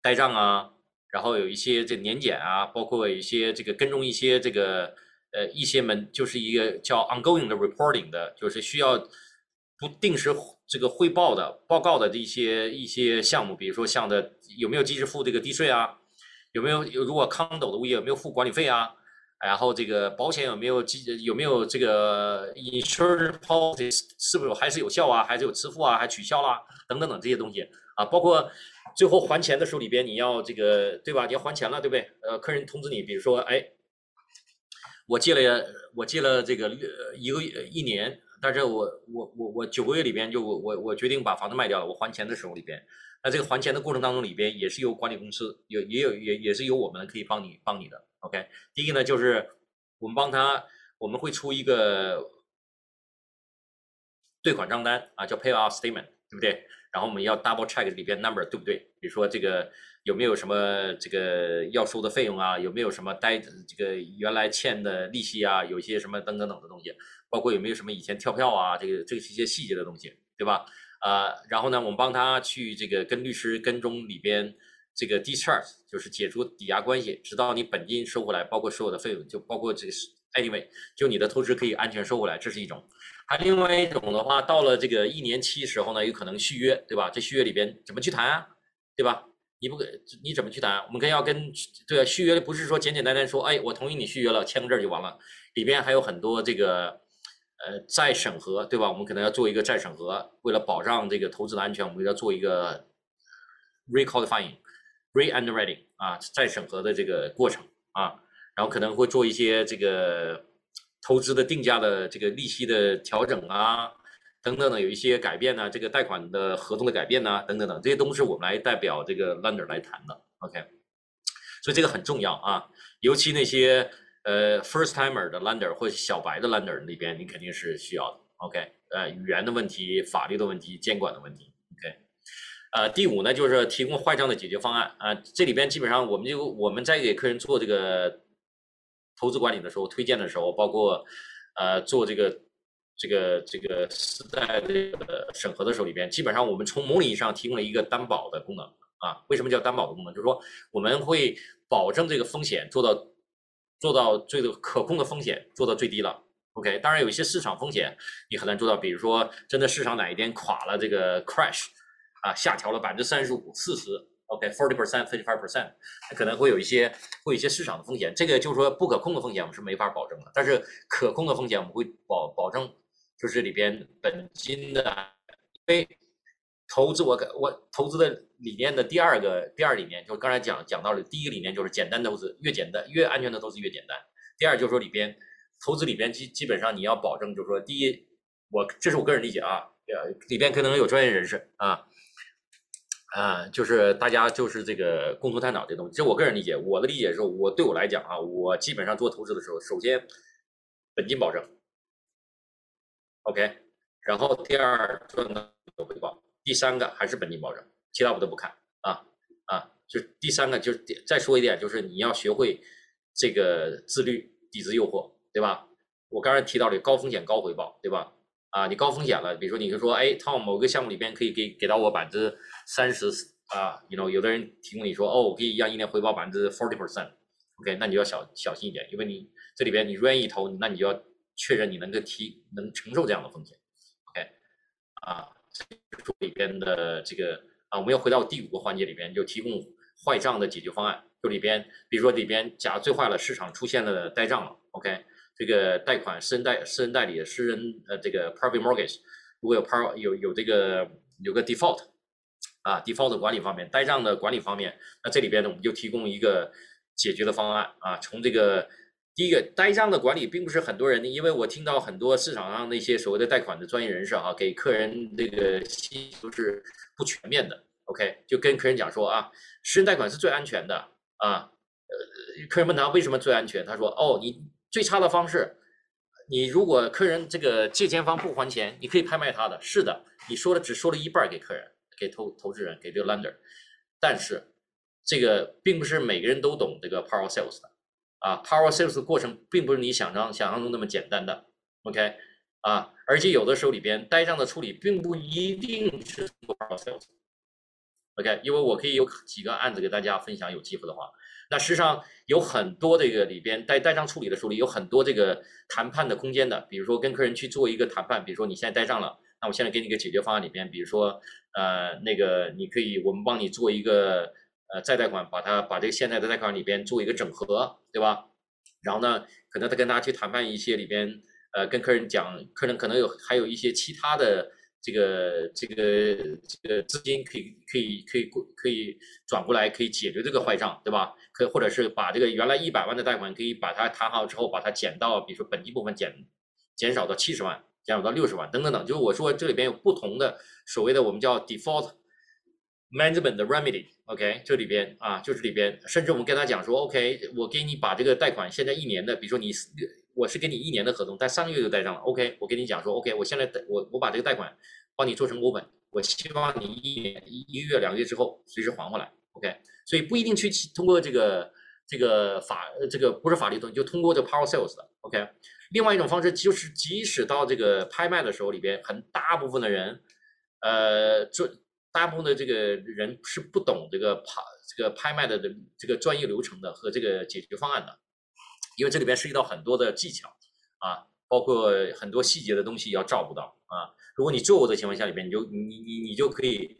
呆账啊，然后有一些这年检啊，包括一些这个跟踪一些这个呃一些门，就是一个叫 ongoing 的 reporting 的，就是需要不定时这个汇报的报告的这些一些项目，比如说像的有没有及时付这个地税啊，有没有如果康斗的物业有没有付管理费啊？然后这个保险有没有记有没有这个 insurance policy 是不是还是有效啊？还是有支付啊？还取消啦？等等等这些东西啊，包括最后还钱的时候里边你要这个对吧？你要还钱了对不对？呃，客人通知你，比如说哎，我借了我借了这个一个月一年，但是我我我我九个月里边就我我我决定把房子卖掉了，我还钱的时候里边，那这个还钱的过程当中里边也是由管理公司有也有也也是由我们可以帮你帮你的。OK，第一个呢，就是我们帮他，我们会出一个对款账单啊，叫 Payout Statement，对不对？然后我们要 Double Check 里边 Number 对不对？比如说这个有没有什么这个要收的费用啊？有没有什么呆这个原来欠的利息啊？有一些什么等等等的东西，包括有没有什么以前跳票啊？这个这是一些细节的东西，对吧？啊，然后呢，我们帮他去这个跟律师跟踪里边。这个 discharge 就是解除抵押关系，直到你本金收回来，包括所有的费用，就包括这个 anyway，就你的投资可以安全收回来，这是一种。还另外一种的话，到了这个一年期时候呢，有可能续约，对吧？这续约里边怎么去谈啊？对吧？你不你怎么去谈？我们跟要跟对啊，续约不是说简简单单说，哎，我同意你续约了，签个字就完了，里边还有很多这个呃再审核，对吧？我们可能要做一个再审核，为了保障这个投资的安全，我们要做一个 recalifying。re-underwriting 啊，再审核的这个过程啊，然后可能会做一些这个投资的定价的这个利息的调整啊，等等的，有一些改变呢，这个贷款的合同的改变呢，等等等，这些都是我们来代表这个 lender 来谈的，OK，所以这个很重要啊，尤其那些呃 first timer 的 lender 或者小白的 lender 里边，你肯定是需要的，OK，呃，语言的问题、法律的问题、监管的问题。OK，呃，第五呢，就是提供坏账的解决方案啊。这里边基本上我们就我们在给客人做这个投资管理的时候，推荐的时候，包括呃做这个这个这个时代这个审核的时候，里边基本上我们从某种意义上提供了一个担保的功能啊。为什么叫担保的功能？就是说我们会保证这个风险做到做到最的可控的风险做到最低了。OK，当然有一些市场风险你很难做到，比如说真的市场哪一天垮了，这个 crash。啊，下调了百分之三十五、四十，OK，forty percent，thirty five percent，可能会有一些会有一些市场的风险。这个就是说不可控的风险，我们是没法保证的。但是可控的风险，我们会保保证，就是里边本金的，因为投资我我投资的理念的第二个第二理念，就是刚才讲讲到的第一个理念就是简单投资，越简单越安全的投资越简单。第二就是说里边投资里边基基本上你要保证，就是说第一，我这是我个人理解啊，呃，里边可能有专业人士啊。啊，就是大家就是这个共同探讨这东西，这我个人理解，我的理解是，我对我来讲啊，我基本上做投资的时候，首先本金保证，OK，然后第二赚到有回报，第三个还是本金保证，其他我都不看啊啊，就第三个就是再说一点，就是你要学会这个自律，抵制诱惑，对吧？我刚才提到的高风险高回报，对吧？啊，你高风险了，比如说你就说，哎，Tom 某个项目里边可以给给到我百分之三十啊，you know，有的人提供你说，哦，我可以让一年回报百分之 forty percent，OK，那你要小小心一点，因为你这里边你愿意投，那你就要确认你能够提能承受这样的风险，OK，啊，这里边的这个啊，我们要回到第五个环节里边，就提供坏账的解决方案，就里边，比如说里边假如最坏了，市场出现了呆账了，OK。这个贷款私人贷私人代理私人呃这个 private mortgage 如果有 par 有有这个有个 default 啊 default 管理方面呆账的管理方面，那这里边呢我们就提供一个解决的方案啊。从这个第一个呆账的管理，并不是很多人，因为我听到很多市场上那些所谓的贷款的专业人士啊，给客人这个信息都是不全面的。OK，就跟客人讲说啊，私人贷款是最安全的啊。呃，客人问他为什么最安全，他说哦你。最差的方式，你如果客人这个借钱方不还钱，你可以拍卖他的。是的，你说的只说了一半给客人，给投投资人，给这个 lender。但是这个并不是每个人都懂这个 power sales 的啊，power sales 的过程并不是你想象想象中那么简单的。OK 啊，而且有的时候里边呆账的处理并不一定是 power sales。OK，因为我可以有几个案子给大家分享，有机会的话。那实际上有很多这个里边呆呆账处理的时候里有很多这个谈判的空间的，比如说跟客人去做一个谈判，比如说你现在呆账了，那我现在给你个解决方案里边，比如说呃那个你可以我们帮你做一个呃再贷款，把它把这个现在的贷款里边做一个整合，对吧？然后呢，可能他跟大家去谈判一些里边呃跟客人讲，客人可能有还有一些其他的。这个这个这个资金可以可以可以过可以转过来，可以解决这个坏账，对吧？可或者是把这个原来一百万的贷款，可以把它谈好之后，把它减到，比如说本金部分减减少到七十万，减少到六十万，等等等。就是我说这里边有不同的所谓的我们叫 default management remedy，OK，这里边啊，就是里边，甚至我们跟他讲说，OK，我给你把这个贷款现在一年的，比如说你我是给你一年的合同，但三个月就贷上了，OK，我跟你讲说，OK，我现在我我把这个贷款。帮你做成股本我希望你一年一一个月两个月之后随时还回来，OK？所以不一定去通过这个这个法这个不是法律途径，就通过这 power sales 的，OK？另外一种方式就是，即使到这个拍卖的时候里边，很大部分的人，呃，这大部分的这个人是不懂这个拍这个拍卖的这这个专业流程的和这个解决方案的，因为这里边涉及到很多的技巧啊，包括很多细节的东西要照顾到啊。如果你做过的情况下里边，你就你你你就可以，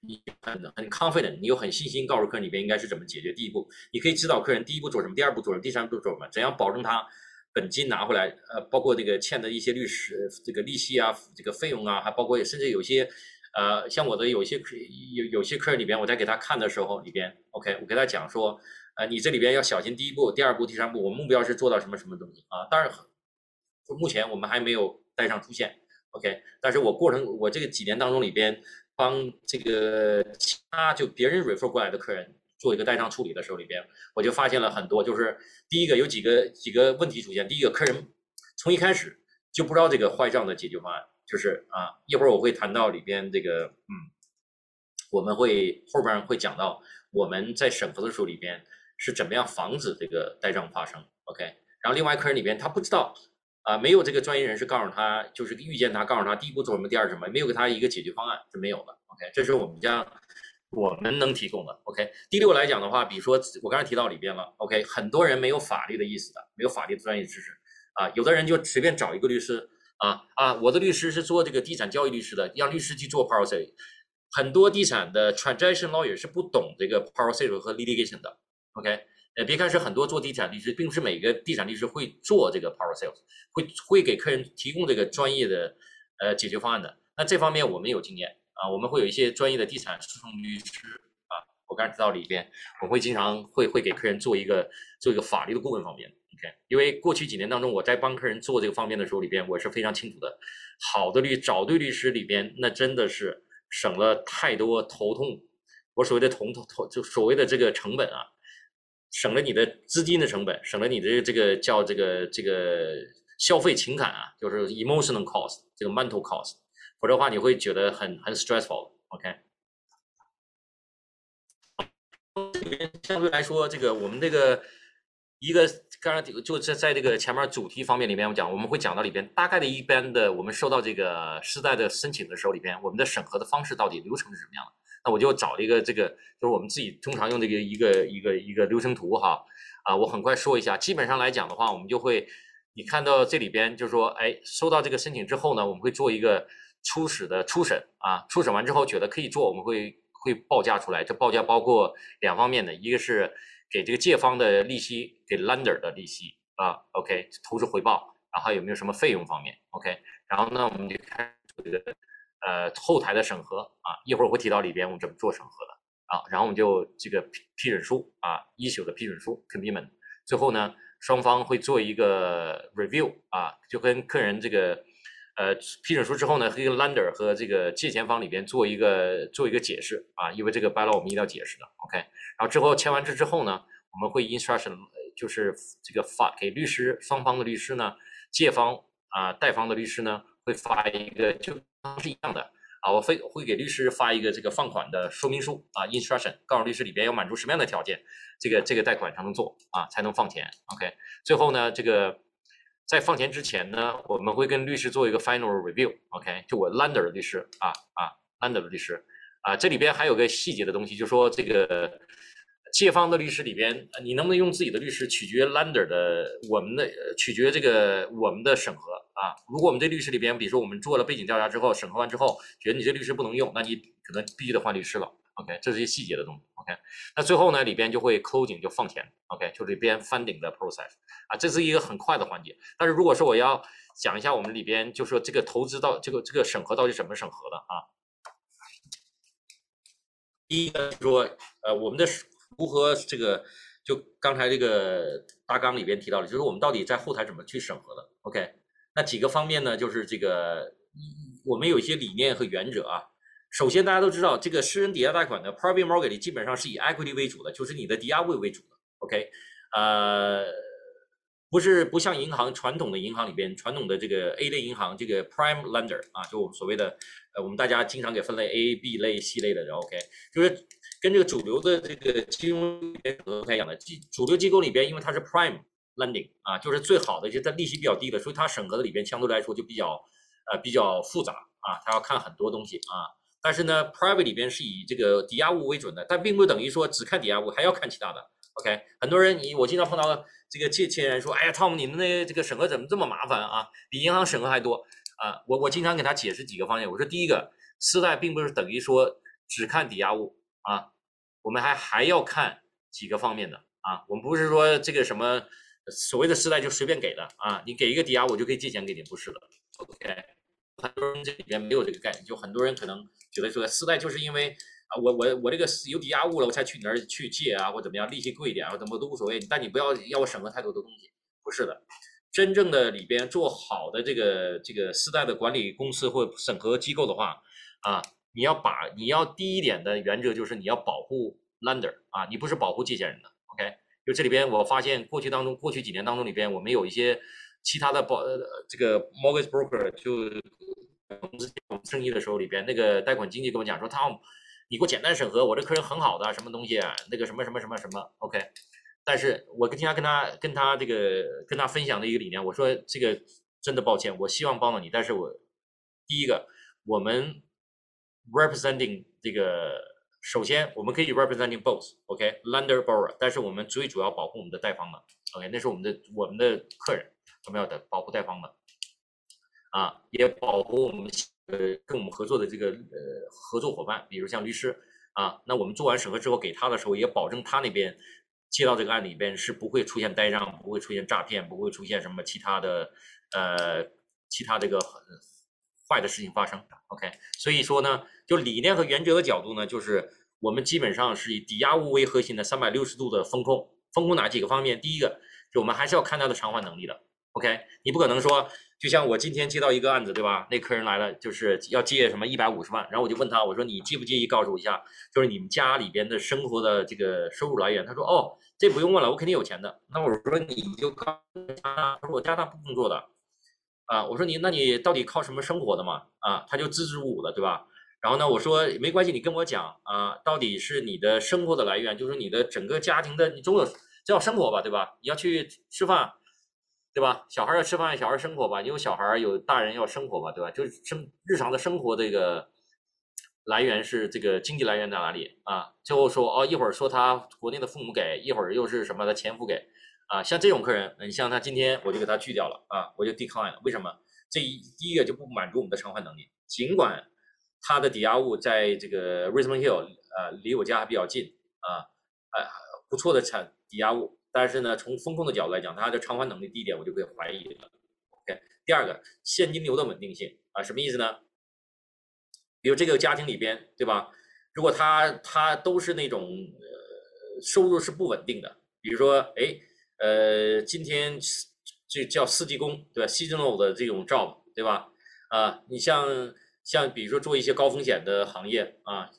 你很很 confident，你有很信心告诉客人里边应该是怎么解决。第一步，你可以指导客人第一步做什么，第二步做什么，第三步做什么，怎样保证他本金拿回来？呃，包括这个欠的一些律师这个利息啊，这个费用啊，还包括甚至有些呃，像我的有些有有些客人里边，我在给他看的时候里边，OK，我给他讲说，呃，你这里边要小心第一步、第二步、第三步，我们目标是做到什么什么东西啊？当然，目前我们还没有带上出现。OK，但是我过程我这个几年当中里边帮这个其他就别人 refer 过来的客人做一个代账处理的时候里边，我就发现了很多，就是第一个有几个几个问题出现。第一个客人从一开始就不知道这个坏账的解决方案，就是啊，一会儿我会谈到里边这个嗯，我们会后边会讲到我们在审核的时候里边是怎么样防止这个代账发生。OK，然后另外客人里边他不知道。啊，没有这个专业人士告诉他，就是遇见他，告诉他第一步做什么，第二什么，没有给他一个解决方案是没有的。OK，这是我们家我们能提供的。OK，第六来讲的话，比如说我刚才提到里边了。OK，很多人没有法律的意思的，没有法律的专业知识啊，有的人就随便找一个律师啊啊，我的律师是做这个地产交易律师的，让律师去做 policy。很多地产的 transaction lawyer 是不懂这个 policy 和 litigation 的。OK。呃，别看是很多做地产律师，并不是每个地产律师会做这个 power sales，会会给客人提供这个专业的呃解决方案的。那这方面我们有经验啊，我们会有一些专业的地产诉讼律师啊。我刚才提到里边，我会经常会会给客人做一个做一个法律的顾问方面。OK，因为过去几年当中，我在帮客人做这个方面的时候里边，我是非常清楚的。好的律找对律师里边，那真的是省了太多头痛。我所谓的头痛头就所谓的这个成本啊。省了你的资金的成本，省了你的这个叫这个这个消费情感啊，就是 emotional cost，这个 mental cost，否则的话你会觉得很很 stressful。OK，相对来说，这个我们这个一个刚才就在在这个前面主题方面里面，我讲我们会讲到里边大概的一般的我们收到这个失贷的申请的时候里边，我们的审核的方式到底流程是什么样的？那我就找了一个这个就是我们自己通常用这个一个一个一个流程图哈啊，我很快说一下，基本上来讲的话，我们就会你看到这里边就是说，哎，收到这个申请之后呢，我们会做一个初始的初审啊，初审完之后觉得可以做，我们会会报价出来，这报价包括两方面的，一个是。给这个借方的利息，给 lender 的利息啊，OK，投资回报，然后有没有什么费用方面，OK，然后呢，我们就开始这个呃后台的审核啊，一会儿我会提到里边我们怎么做审核的啊，然后我们就这个批批准书啊，issue 的批准书 commitment，最后呢，双方会做一个 review 啊，就跟客人这个。呃，批准书之后呢，和 lender 和这个借钱方里边做一个做一个解释啊，因为这个 by law 我们一定要解释的，OK。然后之后签完字之后呢，我们会 instruction 就是这个发给律师双方的律师呢，借方啊贷方的律师呢会发一个就是一样的啊，我会会给律师发一个这个放款的说明书啊 instruction，告诉律师里边要满足什么样的条件，这个这个贷款才能做啊才能放钱，OK。最后呢，这个。在放钱之前呢，我们会跟律师做一个 final review，OK，就我 lender 的律师啊啊，lender 的律师啊，这里边还有个细节的东西，就说这个借方的律师里边，你能不能用自己的律师，取决 lender 的我们的取决这个我们的审核啊。如果我们这律师里边，比如说我们做了背景调查之后，审核完之后，觉得你这律师不能用，那你可能必须得换律师了。OK，这是一些细节的东西。OK，那最后呢，里边就会抠井就放钱。OK，就里边 funding 的 process 啊，这是一个很快的环节。但是如果说我要讲一下我们里边，就说这个投资到这个这个审核到底怎么审核的啊？第一个说，呃，我们的如何这个就刚才这个大纲里边提到的，就是我们到底在后台怎么去审核的？OK，那几个方面呢，就是这个我们有一些理念和原则啊。首先，大家都知道，这个私人抵押贷款的 private mortgage 基本上是以 equity 为主的，就是你的抵押物为主的。OK，呃，不是不像银行传统的银行里边，传统的这个 A 类银行，这个 prime lender 啊，就我们所谓的，呃，我们大家经常给分类 A、B 类、C 类的。OK，就是跟这个主流的这个金融不太一样的。主流机构里边，因为它是 prime lending 啊，就是最好的，就它利息比较低的，所以它审核的里边相对来说就比较呃比较复杂啊，它要看很多东西啊。但是呢，private 里边是以这个抵押物为准的，但并不等于说只看抵押物，还要看其他的。OK，很多人你我经常碰到这个借钱人说，哎呀，Tom，你们那这个审核怎么这么麻烦啊？比银行审核还多啊！我我经常给他解释几个方面，我说第一个，私贷并不是等于说只看抵押物啊，我们还还要看几个方面的啊，我们不是说这个什么所谓的私贷就随便给的啊，你给一个抵押我就可以借钱给你，不是的。OK，很多人这里边没有这个概念，就很多人可能。觉得说私贷就是因为啊，我我我这个有抵押物了，我才去你那儿去借啊，或怎么样，利息贵一点啊，怎么都无所谓。但你不要要我审核太多的东西，不是的。真正的里边做好的这个这个私贷的管理公司或审核机构的话啊，你要把你要第一点的原则就是你要保护 lender 啊，你不是保护借钱人的。OK，就这里边我发现过去当中过去几年当中里边，我们有一些其他的保这个 mortgage broker 就。我们生意的时候里边，那个贷款经纪跟我讲说，Tom，你给我简单审核，我这客人很好的，什么东西啊，那个什么什么什么什么，OK。但是我跟经常跟他跟他这个跟他分享的一个理念，我说这个真的抱歉，我希望帮到你，但是我第一个，我们 representing 这个，首先我们可以 representing both，OK，lender borrower，但是我们最主要保护我们的贷方的，OK，那是我们的我们的客人，我们要的保护贷方的。啊，也保护我们呃跟我们合作的这个呃合作伙伴，比如像律师啊，那我们做完审核之后给他的时候，也保证他那边接到这个案里边是不会出现呆账，不会出现诈骗，不会出现什么其他的呃其他这个坏的事情发生。OK，所以说呢，就理念和原则的角度呢，就是我们基本上是以抵押物为核心的三百六十度的风控，风控哪几个方面？第一个，就我们还是要看他的偿还能力的。OK，你不可能说。就像我今天接到一个案子，对吧？那客人来了，就是要借什么一百五十万，然后我就问他，我说你介不介意告诉我一下，就是你们家里边的生活的这个收入来源？他说哦，这不用问了，我肯定有钱的。那我说你就告诉他，他说我家大不工作的，啊，我说你那你到底靠什么生活的嘛？啊，他就支支吾吾的，对吧？然后呢，我说没关系，你跟我讲啊，到底是你的生活的来源，就是你的整个家庭的，你总有。这要生活吧，对吧？你要去吃饭，对吧？小孩要吃饭，小孩生活吧，你有小孩有大人要生活吧，对吧？就是生日常的生活这个来源是这个经济来源在哪里啊？最后说哦，一会儿说他国内的父母给，一会儿又是什么的前夫给啊？像这种客人，你像他今天我就给他拒掉了啊，我就 decline 了。为什么？这一第一个就不满足我们的偿还能力，尽管他的抵押物在这个 Richmond Hill，呃，离我家还比较近啊，呃，不错的产抵押物，但是呢，从风控的角度来讲，它的偿还能力低一点，我就会怀疑了。OK，第二个现金流的稳定性啊，什么意思呢？比如这个家庭里边，对吧？如果他他都是那种呃收入是不稳定的，比如说哎呃今天这叫四季工，对吧？seasonal 的这种 job，对吧？啊，你像像比如说做一些高风险的行业啊，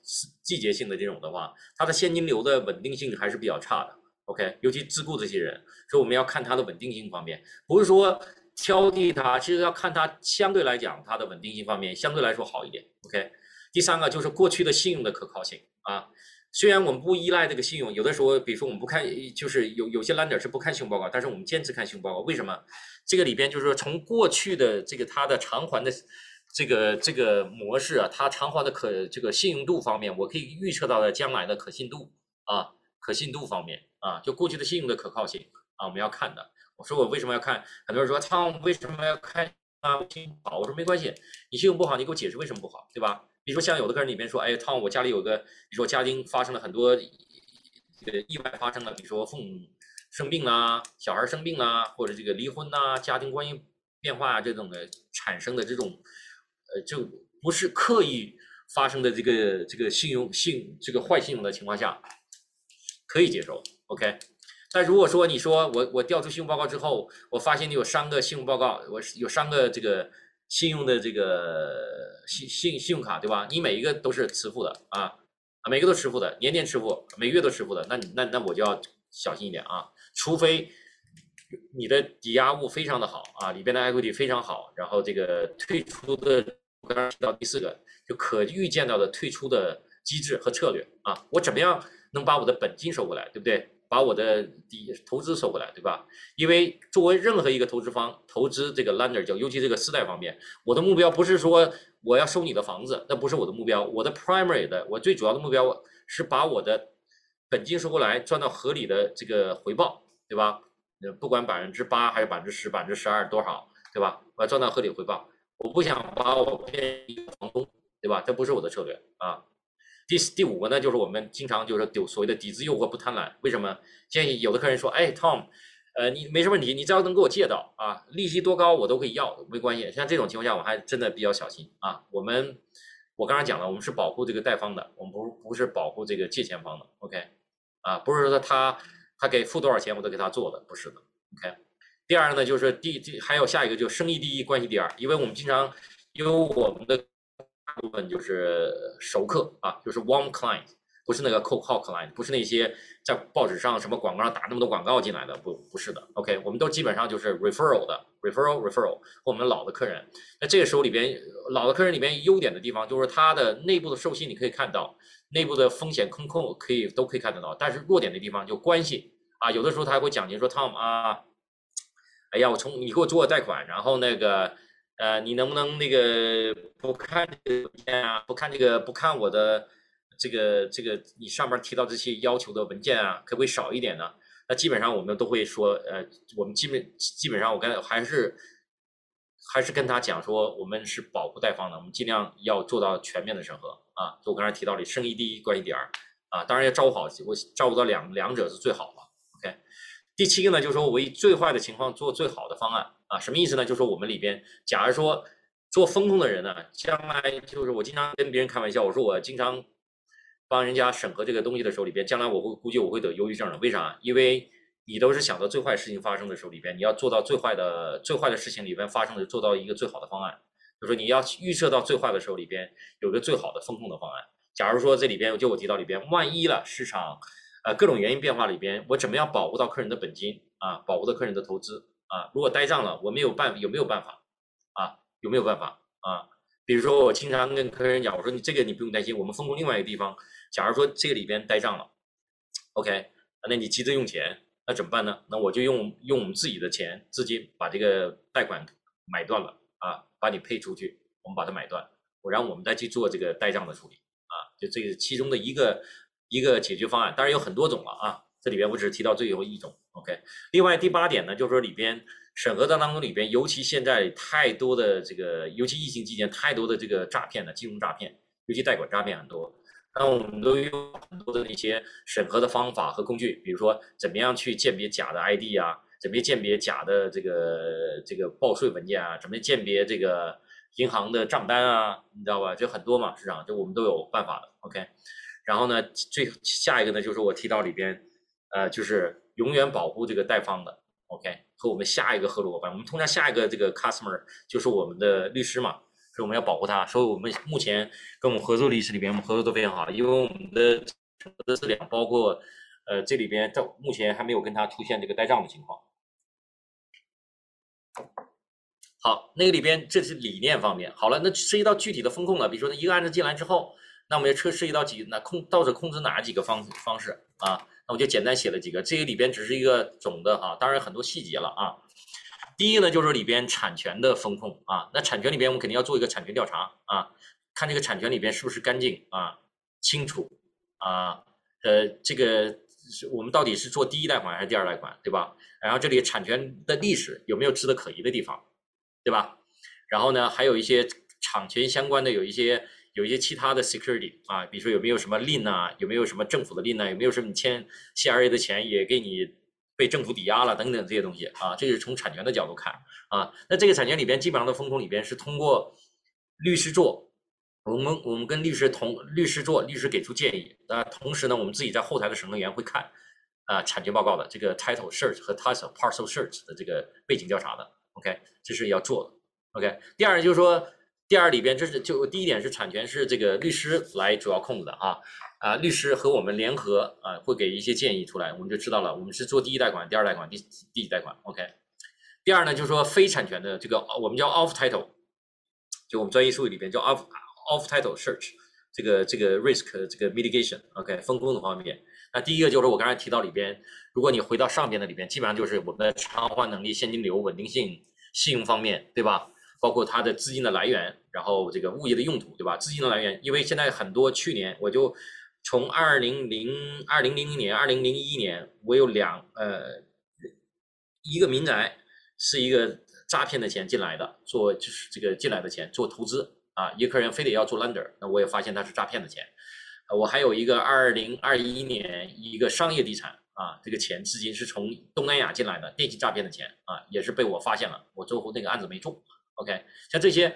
季节性的这种的话，它的现金流的稳定性还是比较差的。OK，尤其自雇这些人，所以我们要看它的稳定性方面，不是说挑剔它，其实要看它相对来讲它的稳定性方面相对来说好一点。OK，第三个就是过去的信用的可靠性啊，虽然我们不依赖这个信用，有的时候比如说我们不看，就是有有些 land 是不看信用报告，但是我们坚持看信用报告，为什么？这个里边就是说从过去的这个它的偿还的这个这个模式啊，它偿还的可这个信用度方面，我可以预测到的将来的可信度啊，可信度方面。啊，就过去的信用的可靠性啊，我们要看的。我说我为什么要看？很多人说他为什么要看啊？信用好，我说没关系，你信用不好，你给我解释为什么不好，对吧？比如说像有的客人里面说，哎，Tom，我家里有个，你说家庭发生了很多这个意外发生了，比如说父母生病啦，小孩生病啦，或者这个离婚呐，家庭关系变化啊这种的产生的这种，呃，就不是刻意发生的这个这个信用信这个坏信用的情况下，可以接受。OK，但如果说你说我我调出信用报告之后，我发现你有三个信用报告，我有三个这个信用的这个信信信用卡，对吧？你每一个都是迟付的啊，每个都迟付的，年年迟付，每月都迟付的，那你那那我就要小心一点啊，除非你的抵押物非常的好啊，里边的 equity 非常好，然后这个退出的我刚刚提到第四个，就可预见到的退出的机制和策略啊，我怎么样能把我的本金收回来，对不对？把我的底投资收回来，对吧？因为作为任何一个投资方，投资这个 lender 就，尤其这个私贷方面，我的目标不是说我要收你的房子，那不是我的目标。我的 primary 的，我最主要的目标是把我的本金收回来，赚到合理的这个回报，对吧？呃，不管百分之八还是百分之十、百分之十二多少，对吧？我要赚到合理回报，我不想把我变一个房东，对吧？这不是我的策略啊。第第五个呢，就是我们经常就是有所谓的底子诱惑不贪婪。为什么？建议有的客人说，哎，Tom，呃，你没什么问题，你只要能给我借到啊，利息多高我都可以要，没关系。像这种情况下，我还真的比较小心啊。我们我刚才讲了，我们是保护这个贷方的，我们不不是保护这个借钱方的。OK，啊，不是说他他给付多少钱我都给他做的，不是的。OK，第二呢，就是第第还有下一个，就生意第一，关系第二，因为我们经常有我们的。大部分就是熟客啊，就是 warm client，不是那个 cold call client，不是那些在报纸上什么广告上打那么多广告进来的，不不是的。OK，我们都基本上就是 referral 的 referral referral 和我们老的客人。那这个时候里边老的客人里边优点的地方，就是它的内部的授信你可以看到，内部的风险控控可以都可以看得到。但是弱点的地方就关系啊，有的时候他还会讲您说 Tom 啊，哎呀，我从你给我做贷款，然后那个。呃，你能不能那个不看这个文件啊？不看这个，不看我的这个这个你上面提到这些要求的文件啊，可不可以少一点呢？那基本上我们都会说，呃，我们基本基本上我跟还是还是跟他讲说，我们是保护贷方的，我们尽量要做到全面的审核啊。就我刚才提到的，生意第一，关系第二啊，当然要照顾好，我照顾到两两者是最好嘛。OK，第七个呢，就是说我以最坏的情况做最好的方案。啊，什么意思呢？就是说我们里边，假如说做风控的人呢，将来就是我经常跟别人开玩笑，我说我经常帮人家审核这个东西的时候，里边将来我会估计我会得忧郁症的。为啥？因为你都是想到最坏事情发生的时候里边，你要做到最坏的最坏的事情里边发生的，做到一个最好的方案。就说你要预测到最坏的时候里边有个最好的风控的方案。假如说这里边就我提到里边，万一了市场呃各种原因变化里边，我怎么样保护到客人的本金啊，保护到客人的投资？啊，如果呆账了，我没有办有没有办法？啊，有没有办法？啊，比如说我经常跟客人讲，我说你这个你不用担心，我们分工另外一个地方，假如说这个里边呆账了，OK，那你急着用钱，那怎么办呢？那我就用用我们自己的钱资金把这个贷款买断了啊，把你配出去，我们把它买断，我让我们再去做这个呆账的处理啊，就这个其中的一个一个解决方案，当然有很多种了啊，这里边我只是提到最后一种，OK。另外第八点呢，就是说里边审核的当中里边，尤其现在太多的这个，尤其疫情期间太多的这个诈骗的金融诈骗，尤其贷款诈骗很多。那我们都有很多的一些审核的方法和工具，比如说怎么样去鉴别假的 ID 啊，怎么鉴别假的这个这个报税文件啊，怎么鉴别这个银行的账单啊，你知道吧？就很多嘛，市场就我们都有办法的。OK，然后呢，最下一个呢就是我提到里边，呃，就是永远保护这个贷方的 OK 和我们下一个合作伙伴，我们通常下一个这个 customer 就是我们的律师嘛。所以我们要保护他，所以我们目前跟我们合作律师里边，我们合作都非常好，因为我们的的质量包括，呃，这里边到目前还没有跟他出现这个呆账的情况。好，那个里边这是理念方面。好了，那涉及到具体的风控了，比如说一个案子进来之后，那我们要涉涉及到几那控到底控制哪几个方方式啊？那我就简单写了几个，这个里边只是一个总的哈，当然很多细节了啊。第一呢，就是里边产权的风控啊，那产权里边我们肯定要做一个产权调查啊，看这个产权里边是不是干净啊、清楚啊，呃，这个我们到底是做第一贷款还是第二贷款，对吧？然后这里产权的历史有没有值得可疑的地方，对吧？然后呢，还有一些产权相关的有一些有一些其他的 security 啊，比如说有没有什么 Lin 啊，有没有什么政府的 Lin 啊？有没有什么你签 CRA 的钱也给你？被政府抵押了等等这些东西啊，这是从产权的角度看啊。那这个产权里边基本上的风控里边是通过律师做，我们我们跟律师同律师做，律师给出建议啊。同时呢，我们自己在后台的审核员会看啊产权报告的这个 title search 和 title parcel search 的这个背景调查的。OK，这是要做的。OK，第二就是说，第二里边这是就第一点是产权是这个律师来主要控制的啊。啊，律师和我们联合啊，会给一些建议出来，我们就知道了。我们是做第一贷款、第二贷款、第第几贷款？OK。第二呢，就是说非产权的这个，我们叫 off title，就我们专业术语里边叫 off off title search，这个这个 risk 这个 mitigation，OK，风控的方面。那第一个就是我刚才提到里边，如果你回到上边的里边，基本上就是我们的偿还能力、现金流、稳定性、信用方面，对吧？包括它的资金的来源，然后这个物业的用途，对吧？资金的来源，因为现在很多去年我就。从二零零二零零零年、二零零一年，我有两呃，一个民宅是一个诈骗的钱进来的，做就是这个进来的钱做投资啊，一个客人非得要做 lender，那我也发现他是诈骗的钱。我还有一个二零二一年一个商业地产啊，这个钱资金是从东南亚进来的电信诈骗的钱啊，也是被我发现了，我最后那个案子没中。OK，像这些。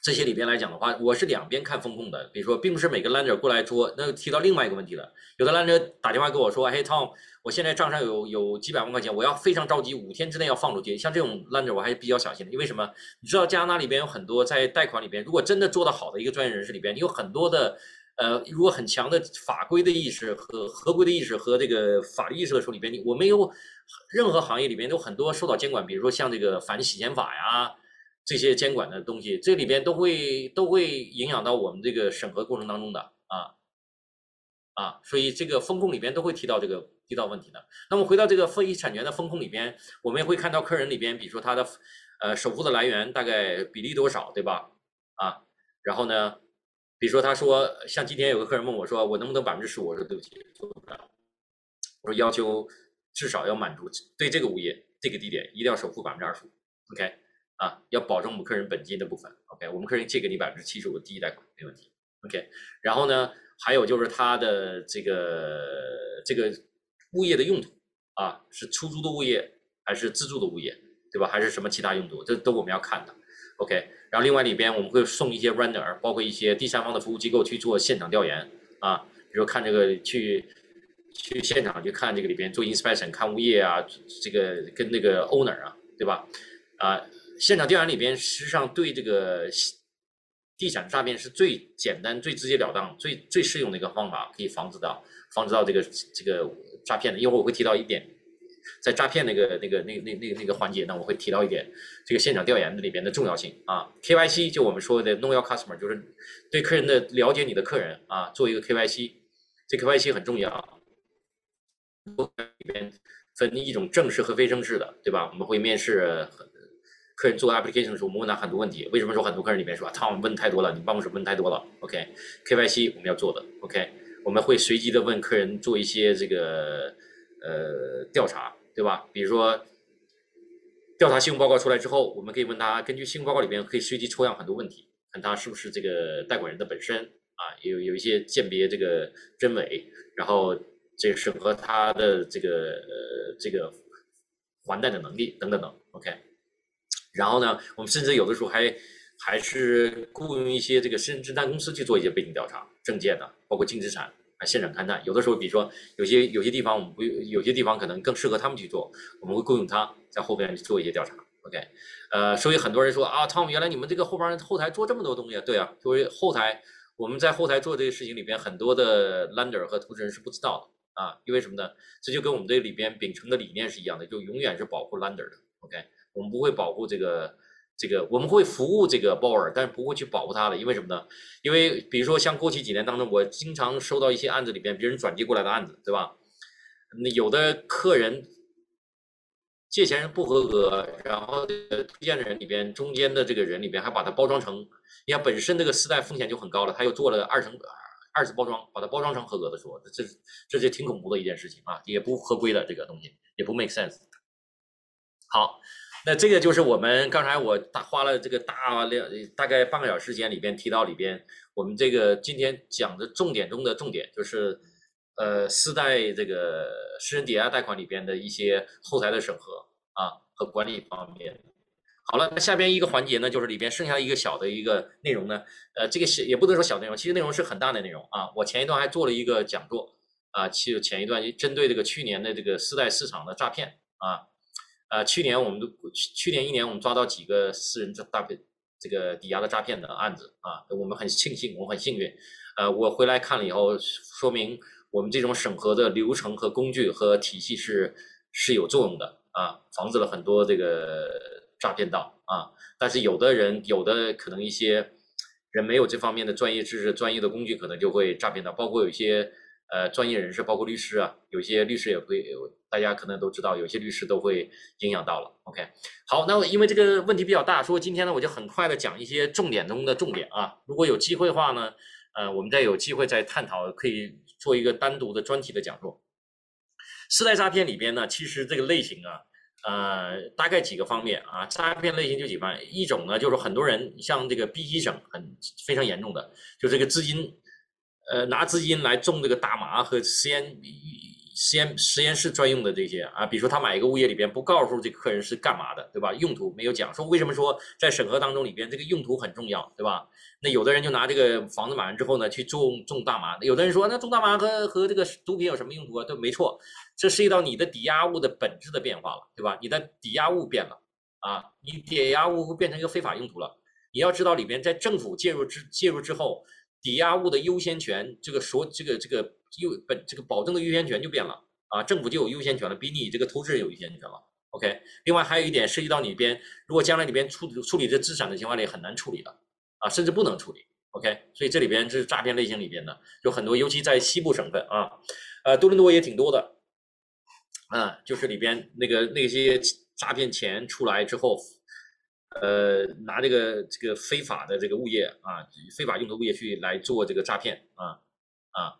这些里边来讲的话，我是两边看风控的。比如说，并不是每个 lender 过来做，那提到另外一个问题了。有的 lender 打电话跟我说：“嘿，Tom，我现在账上有有几百万块钱，我要非常着急，五天之内要放出去。”像这种 lender 我还是比较小心的，因为什么？你知道加拿大里边有很多在贷款里边，如果真的做得好的一个专业人士里边，你有很多的呃，如果很强的法规的意识和合规的意识和这个法律意识的时候里边，你我没有任何行业里边都很多受到监管，比如说像这个反洗钱法呀。这些监管的东西，这里边都会都会影响到我们这个审核过程当中的啊啊，所以这个风控里边都会提到这个提到问题的。那么回到这个非遗产权的风控里边，我们也会看到客人里边，比如说他的呃首付的来源大概比例多少，对吧？啊，然后呢，比如说他说，像今天有个客人问我说，我能不能百分之十五？我说对不起，做不了。我说要求至少要满足对这个物业这个地点一定要首付百分之二十五，OK。啊，要保证我们客人本金的部分，OK，我们客人借给你百分之七十五第一贷款没问题，OK。然后呢，还有就是他的这个这个物业的用途啊，是出租的物业还是自住的物业，对吧？还是什么其他用途，这都我们要看的，OK。然后另外里边我们会送一些 render，包括一些第三方的服务机构去做现场调研啊，比如看这个去去现场去看这个里边做 inspection 看物业啊，这个跟那个 owner 啊，对吧？啊。现场调研里边，实际上对这个地产诈骗是最简单、最直截了当、最最适用的一个方法，可以防止到防止到这个这个诈骗的。一会儿我会提到一点，在诈骗那个那个那那那那个环节呢，我会提到一点这个现场调研的里边的重要性啊。KYC 就我们说的 Know Your Customer，就是对客人的了解你的客人啊，做一个 KYC，这 KYC 很重要。里边分一种正式和非正式的，对吧？我们会面试客人做 application 的时候，我们问他很多问题。为什么说很多客人里面说他们问太多了，你办公室问太多了？OK，KYC 我们要做的，OK，我们会随机的问客人做一些这个呃调查，对吧？比如说调查信用报告出来之后，我们可以问他，根据信用报告里边可以随机抽样很多问题，看他是不是这个贷款人的本身啊，有有一些鉴别这个真伪，然后这个审核他的这个呃这个还贷的能力等等等，OK。然后呢，我们甚至有的时候还还是雇佣一些这个私人侦探公司去做一些背景调查、证件的，包括净资产啊、现场勘探。有的时候，比如说有些有些地方我们不有些地方可能更适合他们去做，我们会雇佣他在后边去做一些调查。OK，呃，所以很多人说啊，Tom，原来你们这个后边后台做这么多东西，对啊，作为后台我们在后台做这个事情里边，很多的 lender 和投资人是不知道的啊，因为什么呢？这就跟我们这里边秉承的理念是一样的，就永远是保护 lender 的。OK。我们不会保护这个，这个我们会服务这个 borrower，但是不会去保护他的，因为什么呢？因为比如说像过去几年当中，我经常收到一些案子里边别人转接过来的案子，对吧？那有的客人借钱人不合格，然后推荐的人里边中间的这个人里边还把它包装成，你看本身这个私贷风险就很高了，他又做了二层二次包装，把它包装成合格的说，这这这挺恐怖的一件事情啊，也不合规的这个东西，也不 make sense。好。那这个就是我们刚才我大花了这个大量大概半个小时时间里边提到里边，我们这个今天讲的重点中的重点就是，呃，私贷这个私人抵押贷款里边的一些后台的审核啊和管理方面。好了，那下边一个环节呢，就是里边剩下一个小的一个内容呢，呃，这个是也不能说小内容，其实内容是很大的内容啊。我前一段还做了一个讲座啊，其实前一段针对这个去年的这个私贷市场的诈骗啊。呃，去年我们都去去年一年我们抓到几个私人诈骗这个抵押的诈骗的案子啊，我们很庆幸，我很幸运。呃，我回来看了以后，说明我们这种审核的流程和工具和体系是是有作用的啊，防止了很多这个诈骗到啊。但是有的人有的可能一些人没有这方面的专业知识、专业的工具，可能就会诈骗到，包括有一些。呃，专业人士包括律师啊，有些律师也会，大家可能都知道，有些律师都会影响到了。OK，好，那因为这个问题比较大，所以今天呢，我就很快的讲一些重点中的重点啊。如果有机会的话呢，呃，我们再有机会再探讨，可以做一个单独的专题的讲座。私贷诈骗里边呢，其实这个类型啊，呃，大概几个方面啊，诈骗类型就几方面，一种呢就是很多人像这个 B 级省很非常严重的，就这个资金。呃，拿资金来种这个大麻和实验实验实验室专用的这些啊，比如说他买一个物业里边不告诉这个客人是干嘛的，对吧？用途没有讲，说为什么说在审核当中里边这个用途很重要，对吧？那有的人就拿这个房子买完之后呢去种种大麻，有的人说那种大麻和和这个毒品有什么用途啊？对，没错，这涉及到你的抵押物的本质的变化了，对吧？你的抵押物变了啊，你抵押物会变成一个非法用途了。你要知道里边在政府介入之介入之后。抵押物的优先权，这个所这个这个优本这个保证的优先权就变了啊，政府就有优先权了，比你这个投资人有优先权了。OK，另外还有一点涉及到里边，如果将来里边处处理这资产的情况里很难处理的啊，甚至不能处理。OK，所以这里边这是诈骗类型里边的，有很多，尤其在西部省份啊，呃，多伦多也挺多的，啊，就是里边那个那些诈骗钱出来之后。呃，拿这个这个非法的这个物业啊，非法用的物业去来做这个诈骗啊啊。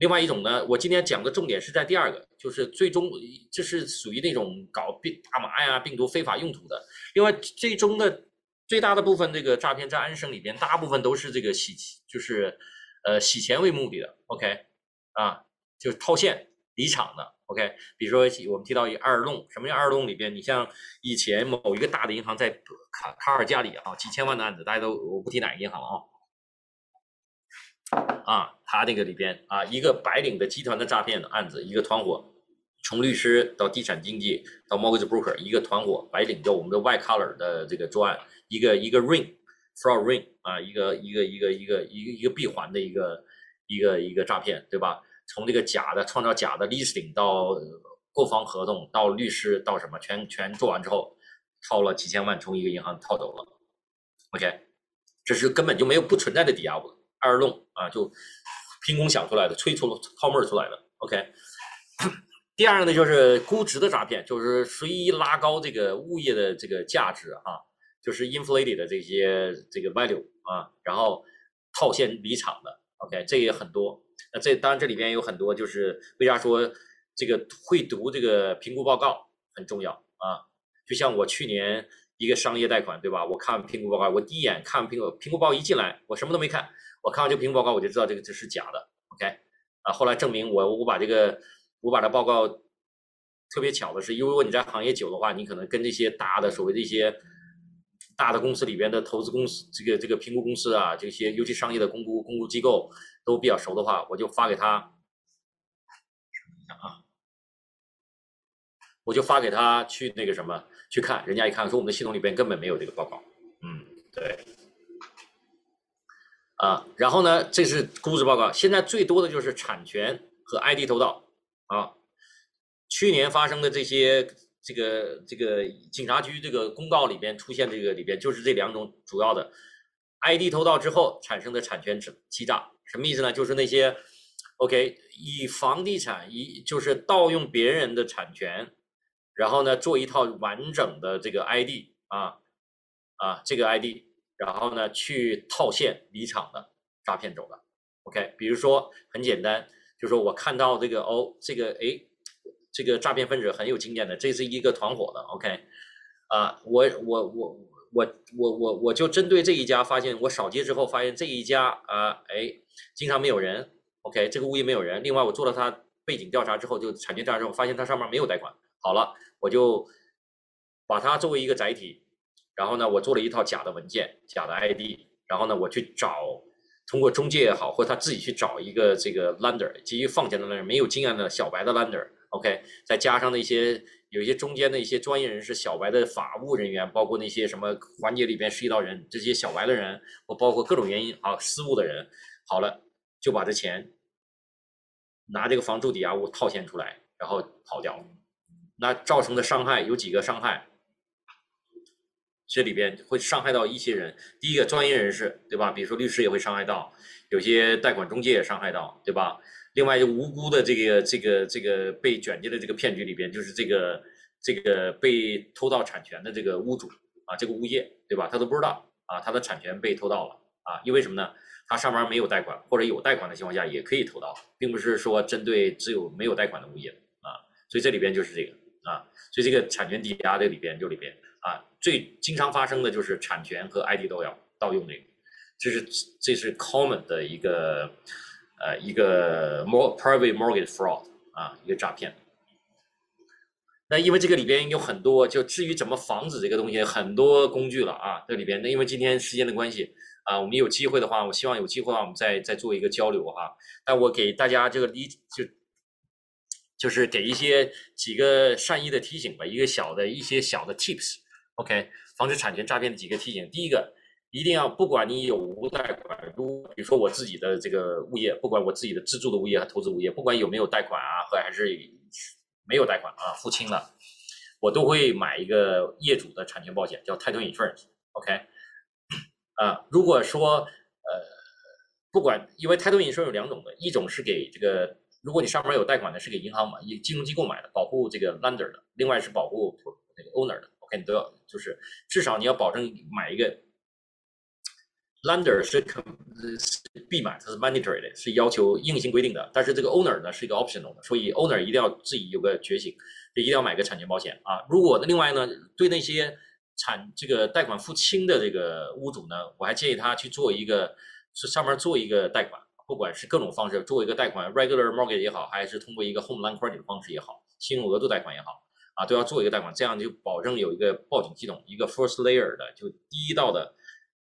另外一种呢，我今天讲的重点是在第二个，就是最终这是属于那种搞病大麻呀、病毒非法用途的。另外，最终的最大的部分这个诈骗在安省里边，大部分都是这个洗就是呃洗钱为目的的。OK 啊，就是套现离场的。OK，比如说我们提到一二弄，什么叫二弄里边？你像以前某一个大的银行在卡卡尔加里啊，几千万的案子，大家都我不提哪个银行了啊，啊，他那个里边啊，一个白领的集团的诈骗案子，一个团伙，从律师到地产经纪到 mortgage broker，一个团伙，白领叫我们的 white collar 的这个作案，一个一个 ring fraud ring 啊，一个一个一个一个一个一个闭环的一个一个一个诈骗，对吧？从这个假的创造假的 listing 到购房合同到律师到什么全全做完之后，套了几千万从一个银行套走了，OK，这是根本就没有不存在的抵押物，二弄啊就凭空想出来的，吹出了泡沫出来的，OK。第二个呢，就是估值的诈骗，就是随意拉高这个物业的这个价值啊，就是 inflated 的这些这个 value 啊，然后套现离场的，OK，这也很多。那这当然这里边有很多，就是为啥说这个会读这个评估报告很重要啊？就像我去年一个商业贷款，对吧？我看评估报告，我第一眼看评估评估报告一进来，我什么都没看，我看完这个评估报告，我就知道这个这是假的，OK？啊，后来证明我我把这个我把这报告特别巧的是，因为如果你在行业久的话，你可能跟这些大的所谓的一些大的公司里边的投资公司，这个这个评估公司啊，这些尤其商业的公估公估机构。都比较熟的话，我就发给他，啊，我就发给他去那个什么去看，人家一看说我们的系统里边根本没有这个报告，嗯，对，啊，然后呢，这是估值报告，现在最多的就是产权和 ID 偷盗啊，去年发生的这些这个这个警察局这个公告里边出现这个里边就是这两种主要的 ID 偷盗之后产生的产权欺诈。什么意思呢？就是那些，OK，以房地产以就是盗用别人的产权，然后呢做一套完整的这个 ID 啊啊这个 ID，然后呢去套现离场的诈骗走的，OK，比如说很简单，就说我看到这个哦这个哎这个诈骗分子很有经验的，这是一个团伙的，OK，啊我我我我我我我就针对这一家发现我扫街之后发现这一家啊哎。经常没有人，OK，这个物业没有人。另外，我做了他背景调查之后，就产权调查之后，发现他上面没有贷款。好了，我就把它作为一个载体，然后呢，我做了一套假的文件、假的 ID，然后呢，我去找，通过中介也好，或者他自己去找一个这个 lender，基于放钱的人没有经验的小白的 lender，OK，再加上那些有一些中间的一些专业人士、小白的法务人员，包括那些什么环节里边涉及到人，这些小白的人，或包括各种原因啊失误的人。好了，就把这钱拿这个房住抵押物套现出来，然后跑掉。那造成的伤害有几个伤害？这里边会伤害到一些人。第一个，专业人士，对吧？比如说律师也会伤害到，有些贷款中介也伤害到，对吧？另外，就无辜的这个这个这个被卷进的这个骗局里边，就是这个这个被偷盗产权的这个屋主啊，这个物业，对吧？他都不知道啊，他的产权被偷盗了啊，因为什么呢？他上面没有贷款，或者有贷款的情况下也可以偷盗，并不是说针对只有没有贷款的物业啊，所以这里边就是这个啊，所以这个产权抵押这里边就里边，最经常发生的就是产权和 ID 都要盗用这个，这是这是 common 的一个呃一个 more private mortgage fraud 啊一个诈骗。那因为这个里边有很多，就至于怎么防止这个东西，很多工具了啊，这里边那因为今天时间的关系。啊，我们有机会的话，我希望有机会的话，我们再再做一个交流哈。但我给大家这个理就就是给一些几个善意的提醒吧，一个小的一些小的 tips OK，防止产权诈骗的几个提醒。第一个，一定要不管你有无贷款，如比如说我自己的这个物业，不管我自己的自住的物业和投资物业，不管有没有贷款啊，或还是没有贷款啊，付清了，我都会买一个业主的产权保险，叫 title insurance，OK。啊，如果说呃，不管，因为太多隐身有两种的，一种是给这个，如果你上面有贷款的，是给银行买，金融机构买的，保护这个 lender 的；，另外是保护那个 owner 的。OK，你都要，就是至少你要保证买一个 lender 是是必买，它是 mandatory 的，是要求硬性规定的。但是这个 owner 呢是一个 optional 的，所以 owner 一定要自己有个觉醒，就一定要买个产权保险啊。如果另外呢，对那些产这个贷款付清的这个屋主呢，我还建议他去做一个，是上面做一个贷款，不管是各种方式做一个贷款，regular mortgage 也好，还是通过一个 home loan credit 的方式也好，信用额度贷款也好，啊，都要做一个贷款，这样就保证有一个报警系统，一个 first layer 的，就第一道的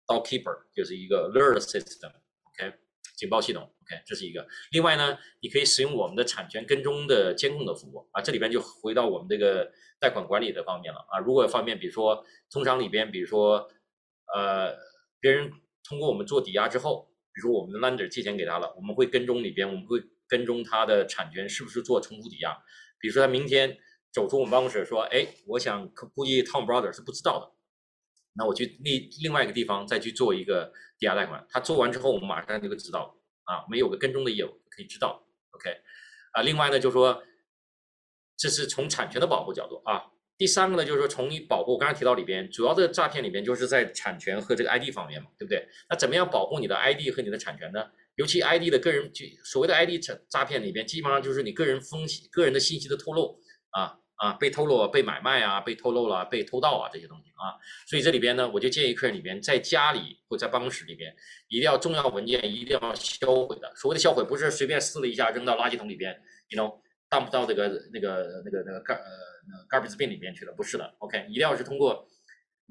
door keeper，就是一个 alert system，OK，警报系统，OK，这是一个。另外呢，你可以使用我们的产权跟踪的监控的服务，啊，这里边就回到我们这个。贷款管理的方面了啊，如果方面，比如说通常里边，比如说，呃，别人通过我们做抵押之后，比如说我们的 lender 借钱给他了，我们会跟踪里边，我们会跟踪他的产权是不是做重复抵押。比如说他明天走出我们办公室说，哎，我想估计 Tom Brother 是不知道的，那我去另另外一个地方再去做一个抵押贷款，他做完之后，我们马上就会知道啊，没有个跟踪的业务可以知道。OK，啊，另外呢，就是说。这是从产权的保护角度啊。第三个呢，就是说从你保护，刚才提到里边主要的诈骗里边就是在产权和这个 ID 方面嘛，对不对？那怎么样保护你的 ID 和你的产权呢？尤其 ID 的个人，就所谓的 ID 诈诈骗里边，基本上就是你个人风险、个人的信息的透露啊啊，被透露、被买卖啊，被透露了、被偷盗啊这些东西啊。所以这里边呢，我就建议客人里边在家里或在办公室里边，一定要重要文件一定要销毁的。所谓的销毁，不是随便撕了一下扔到垃圾桶里边，you know，当不到这个那个那个那个盖呃 garbage bin 里边去了，不是的。OK，一定要是通过，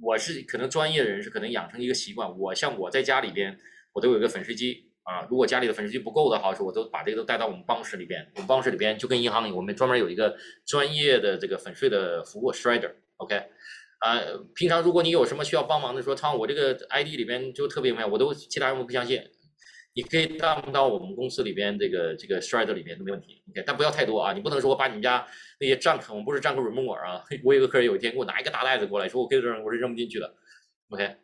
我是可能专业的人士可能养成一个习惯，我像我在家里边，我都有一个粉碎机。啊，如果家里的粉碎机不够的话，说我都把这个都带到我们办公室里边。我们办公室里边就跟银行里，我们专门有一个专业的这个粉碎的服务，shredder，OK。啊，平常如果你有什么需要帮忙的，说汤我这个 ID 里边就特别没有，我都其他人我不相信，你可以当到我们公司里边这个这个 shredder 里边都没问题，OK。但不要太多啊，你不能说我把你们家那些账我们不是账户 remove 啊。我有个客人有一天给我拿一个大袋子过来，说我给扔，我是扔不进去的，OK。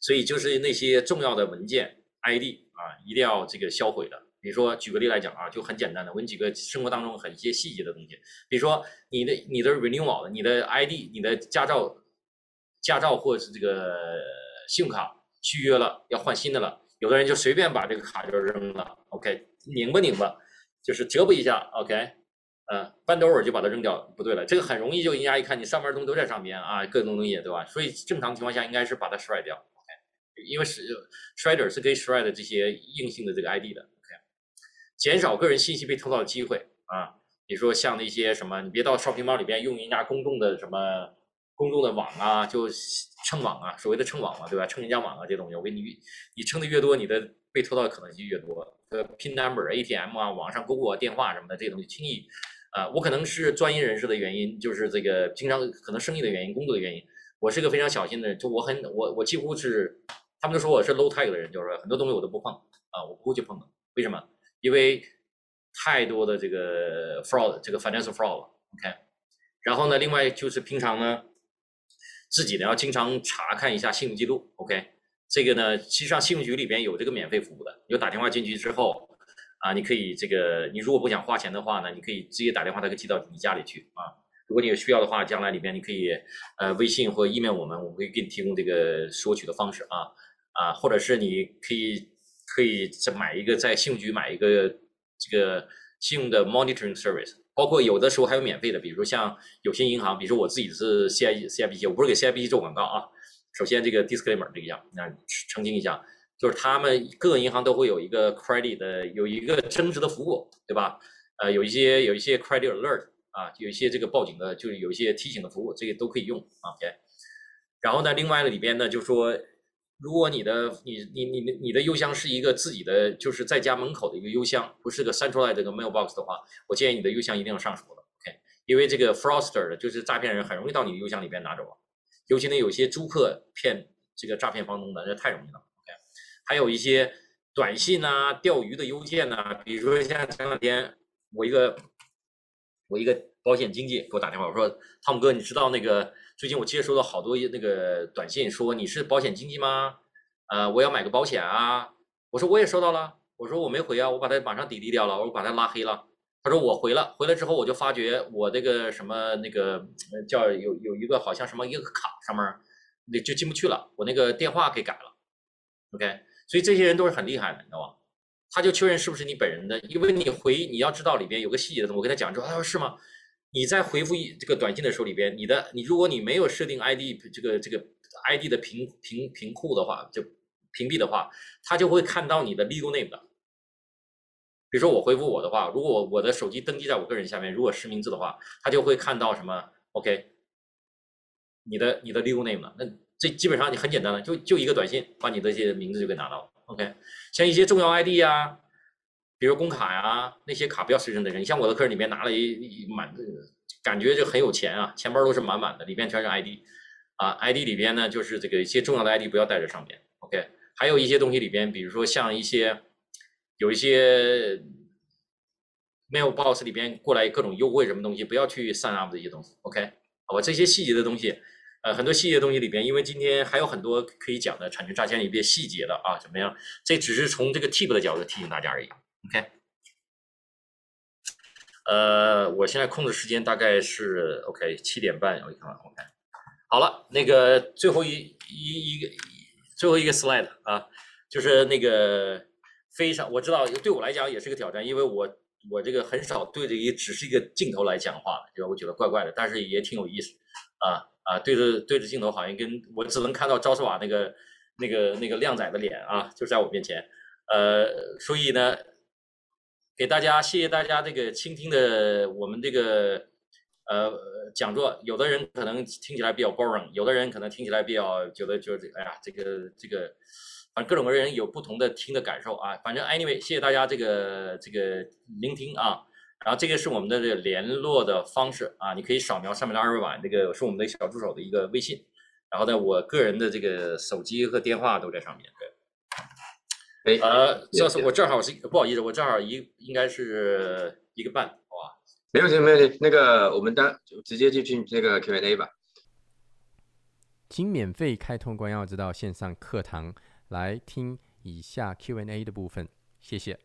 所以就是那些重要的文件 ID。啊，一定要这个销毁的。比如说，举个例来讲啊，就很简单的，我给你几个生活当中很一些细节的东西。比如说，你的你的 renewal 你的 ID、你的驾照、驾照或者是这个信用卡续约了，要换新的了，有的人就随便把这个卡就扔了，OK，拧吧拧吧，就是折不一下，OK，嗯，半兜儿就把它扔掉，不对了，这个很容易就人家一看你上面东西都在上边啊，各种东西对吧？所以正常情况下应该是把它甩掉。因为是 shredder 是可以 shred 这些硬性的这个 ID 的，OK，减少个人信息被偷盗的机会啊。你说像那些什么，你别到 shopping mall 里边用人家公众的什么公众的网啊，就蹭网啊，所谓的蹭网嘛，对吧？蹭人家网啊，这东西，我给你，你蹭的越多，你的被偷盗的可能性越多。呃，pin number、ATM 啊，网上购物电话什么的，这些东西轻易啊，我可能是专业人士的原因，就是这个经常可能生意的原因、工作的原因，我是个非常小心的人，就我很我我几乎是。他们都说我是 low tech 的人，就是说很多东西我都不碰啊，我不会去碰的。为什么？因为太多的这个 fraud，这个 financial fraud，OK。然后呢，另外就是平常呢，自己呢要经常查看一下信用记录，OK。这个呢，其实上信用局里边有这个免费服务的，有打电话进去之后啊，你可以这个，你如果不想花钱的话呢，你可以直接打电话，他可以寄到你家里去啊。如果你有需要的话，将来里边你可以呃微信或 email 我们，我们可以给你提供这个索取的方式啊。啊，或者是你可以可以再买一个在信用局买一个这个信用的 monitoring service，包括有的时候还有免费的，比如说像有些银行，比如说我自己是 C I C I B C，我不是给 C I B C 做广告啊。首先这个 disclaimer 这个样，那澄清一下，就是他们各个银行都会有一个 credit 的有一个增值的服务，对吧？呃，有一些有一些 credit alert 啊，有一些这个报警的，就是有一些提醒的服务，这个都可以用，OK。然后呢，另外呢里边呢就说。如果你的你你你的你的邮箱是一个自己的，就是在家门口的一个邮箱，不是个 centralized 这个 mailbox 的话，我建议你的邮箱一定要上锁的，OK？因为这个 froster 的就是诈骗人，很容易到你的邮箱里边拿走啊。尤其呢，有些租客骗这个诈骗房东的，这太容易了，OK？还有一些短信啊、钓鱼的邮件呐，比如说像前两天我一个我一个保险经纪给我打电话，我说汤姆哥，你知道那个？最近我接收到好多那个短信，说你是保险经纪吗？呃，我要买个保险啊。我说我也收到了，我说我没回啊，我把它马上抵 e 掉了，我把它拉黑了。他说我回了，回来之后我就发觉我那个什么那个叫有有一个好像什么一个卡上面那就进不去了，我那个电话给改了。OK，所以这些人都是很厉害的，你知道吧？他就确认是不是你本人的，因为你回你要知道里边有个细节的，我跟他讲之后，他说是吗？你在回复一这个短信的时候里边，你的你如果你没有设定 ID 这个这个 ID 的屏屏屏库的话，就屏蔽的话，他就会看到你的 legal name 的。比如说我回复我的话，如果我的手机登记在我个人下面，如果实名制的话，他就会看到什么？OK，你的你的 legal name 了。那这基本上你很简单了，就就一个短信，把你的这些名字就给拿到了。OK，像一些重要 ID 呀。比如工卡呀，那些卡不要随身带着。你像我的客人里面拿了一满，感觉就很有钱啊，钱包都是满满的，里面全是 ID，啊，ID 里边呢就是这个一些重要的 ID 不要带在上面。OK，还有一些东西里边，比如说像一些有一些 mailbox 里边过来各种优惠什么东西，不要去 sign up 这些东西。OK，好吧，这些细节的东西，呃，很多细节东西里边，因为今天还有很多可以讲的产权诈骗里边细节的啊，怎么样？这只是从这个 tip 的角度提醒大家而已。OK，呃，我现在控制时间大概是 OK 七点半，我看看 OK，好了，那个最后一一一个最后一个 slide 啊，就是那个非常我知道对我来讲也是个挑战，因为我我这个很少对着一只是一个镜头来讲话，就我觉得怪怪的，但是也挺有意思啊啊，对着对着镜头好像跟我只能看到招式瓦那个那个那个靓仔的脸啊，就在我面前，呃，所以呢。给大家，谢谢大家这个倾听的我们这个呃讲座。有的人可能听起来比较 boring，有的人可能听起来比较觉得就是哎呀，这个这个，反正各种各人有不同的听的感受啊。反正 anyway，谢谢大家这个这个聆听啊。然后这个是我们的这个联络的方式啊，你可以扫描上面的二维码，这个是我们的小助手的一个微信。然后呢，我个人的这个手机和电话都在上面。对。哎，呃，这是我正好是不好意思，我正好一应该是一个半，好吧？没问题，没问题。那个，我们当直接就进那个 Q&A 吧。请免费开通关耀之道线上课堂来听以下 Q&A 的部分，谢谢。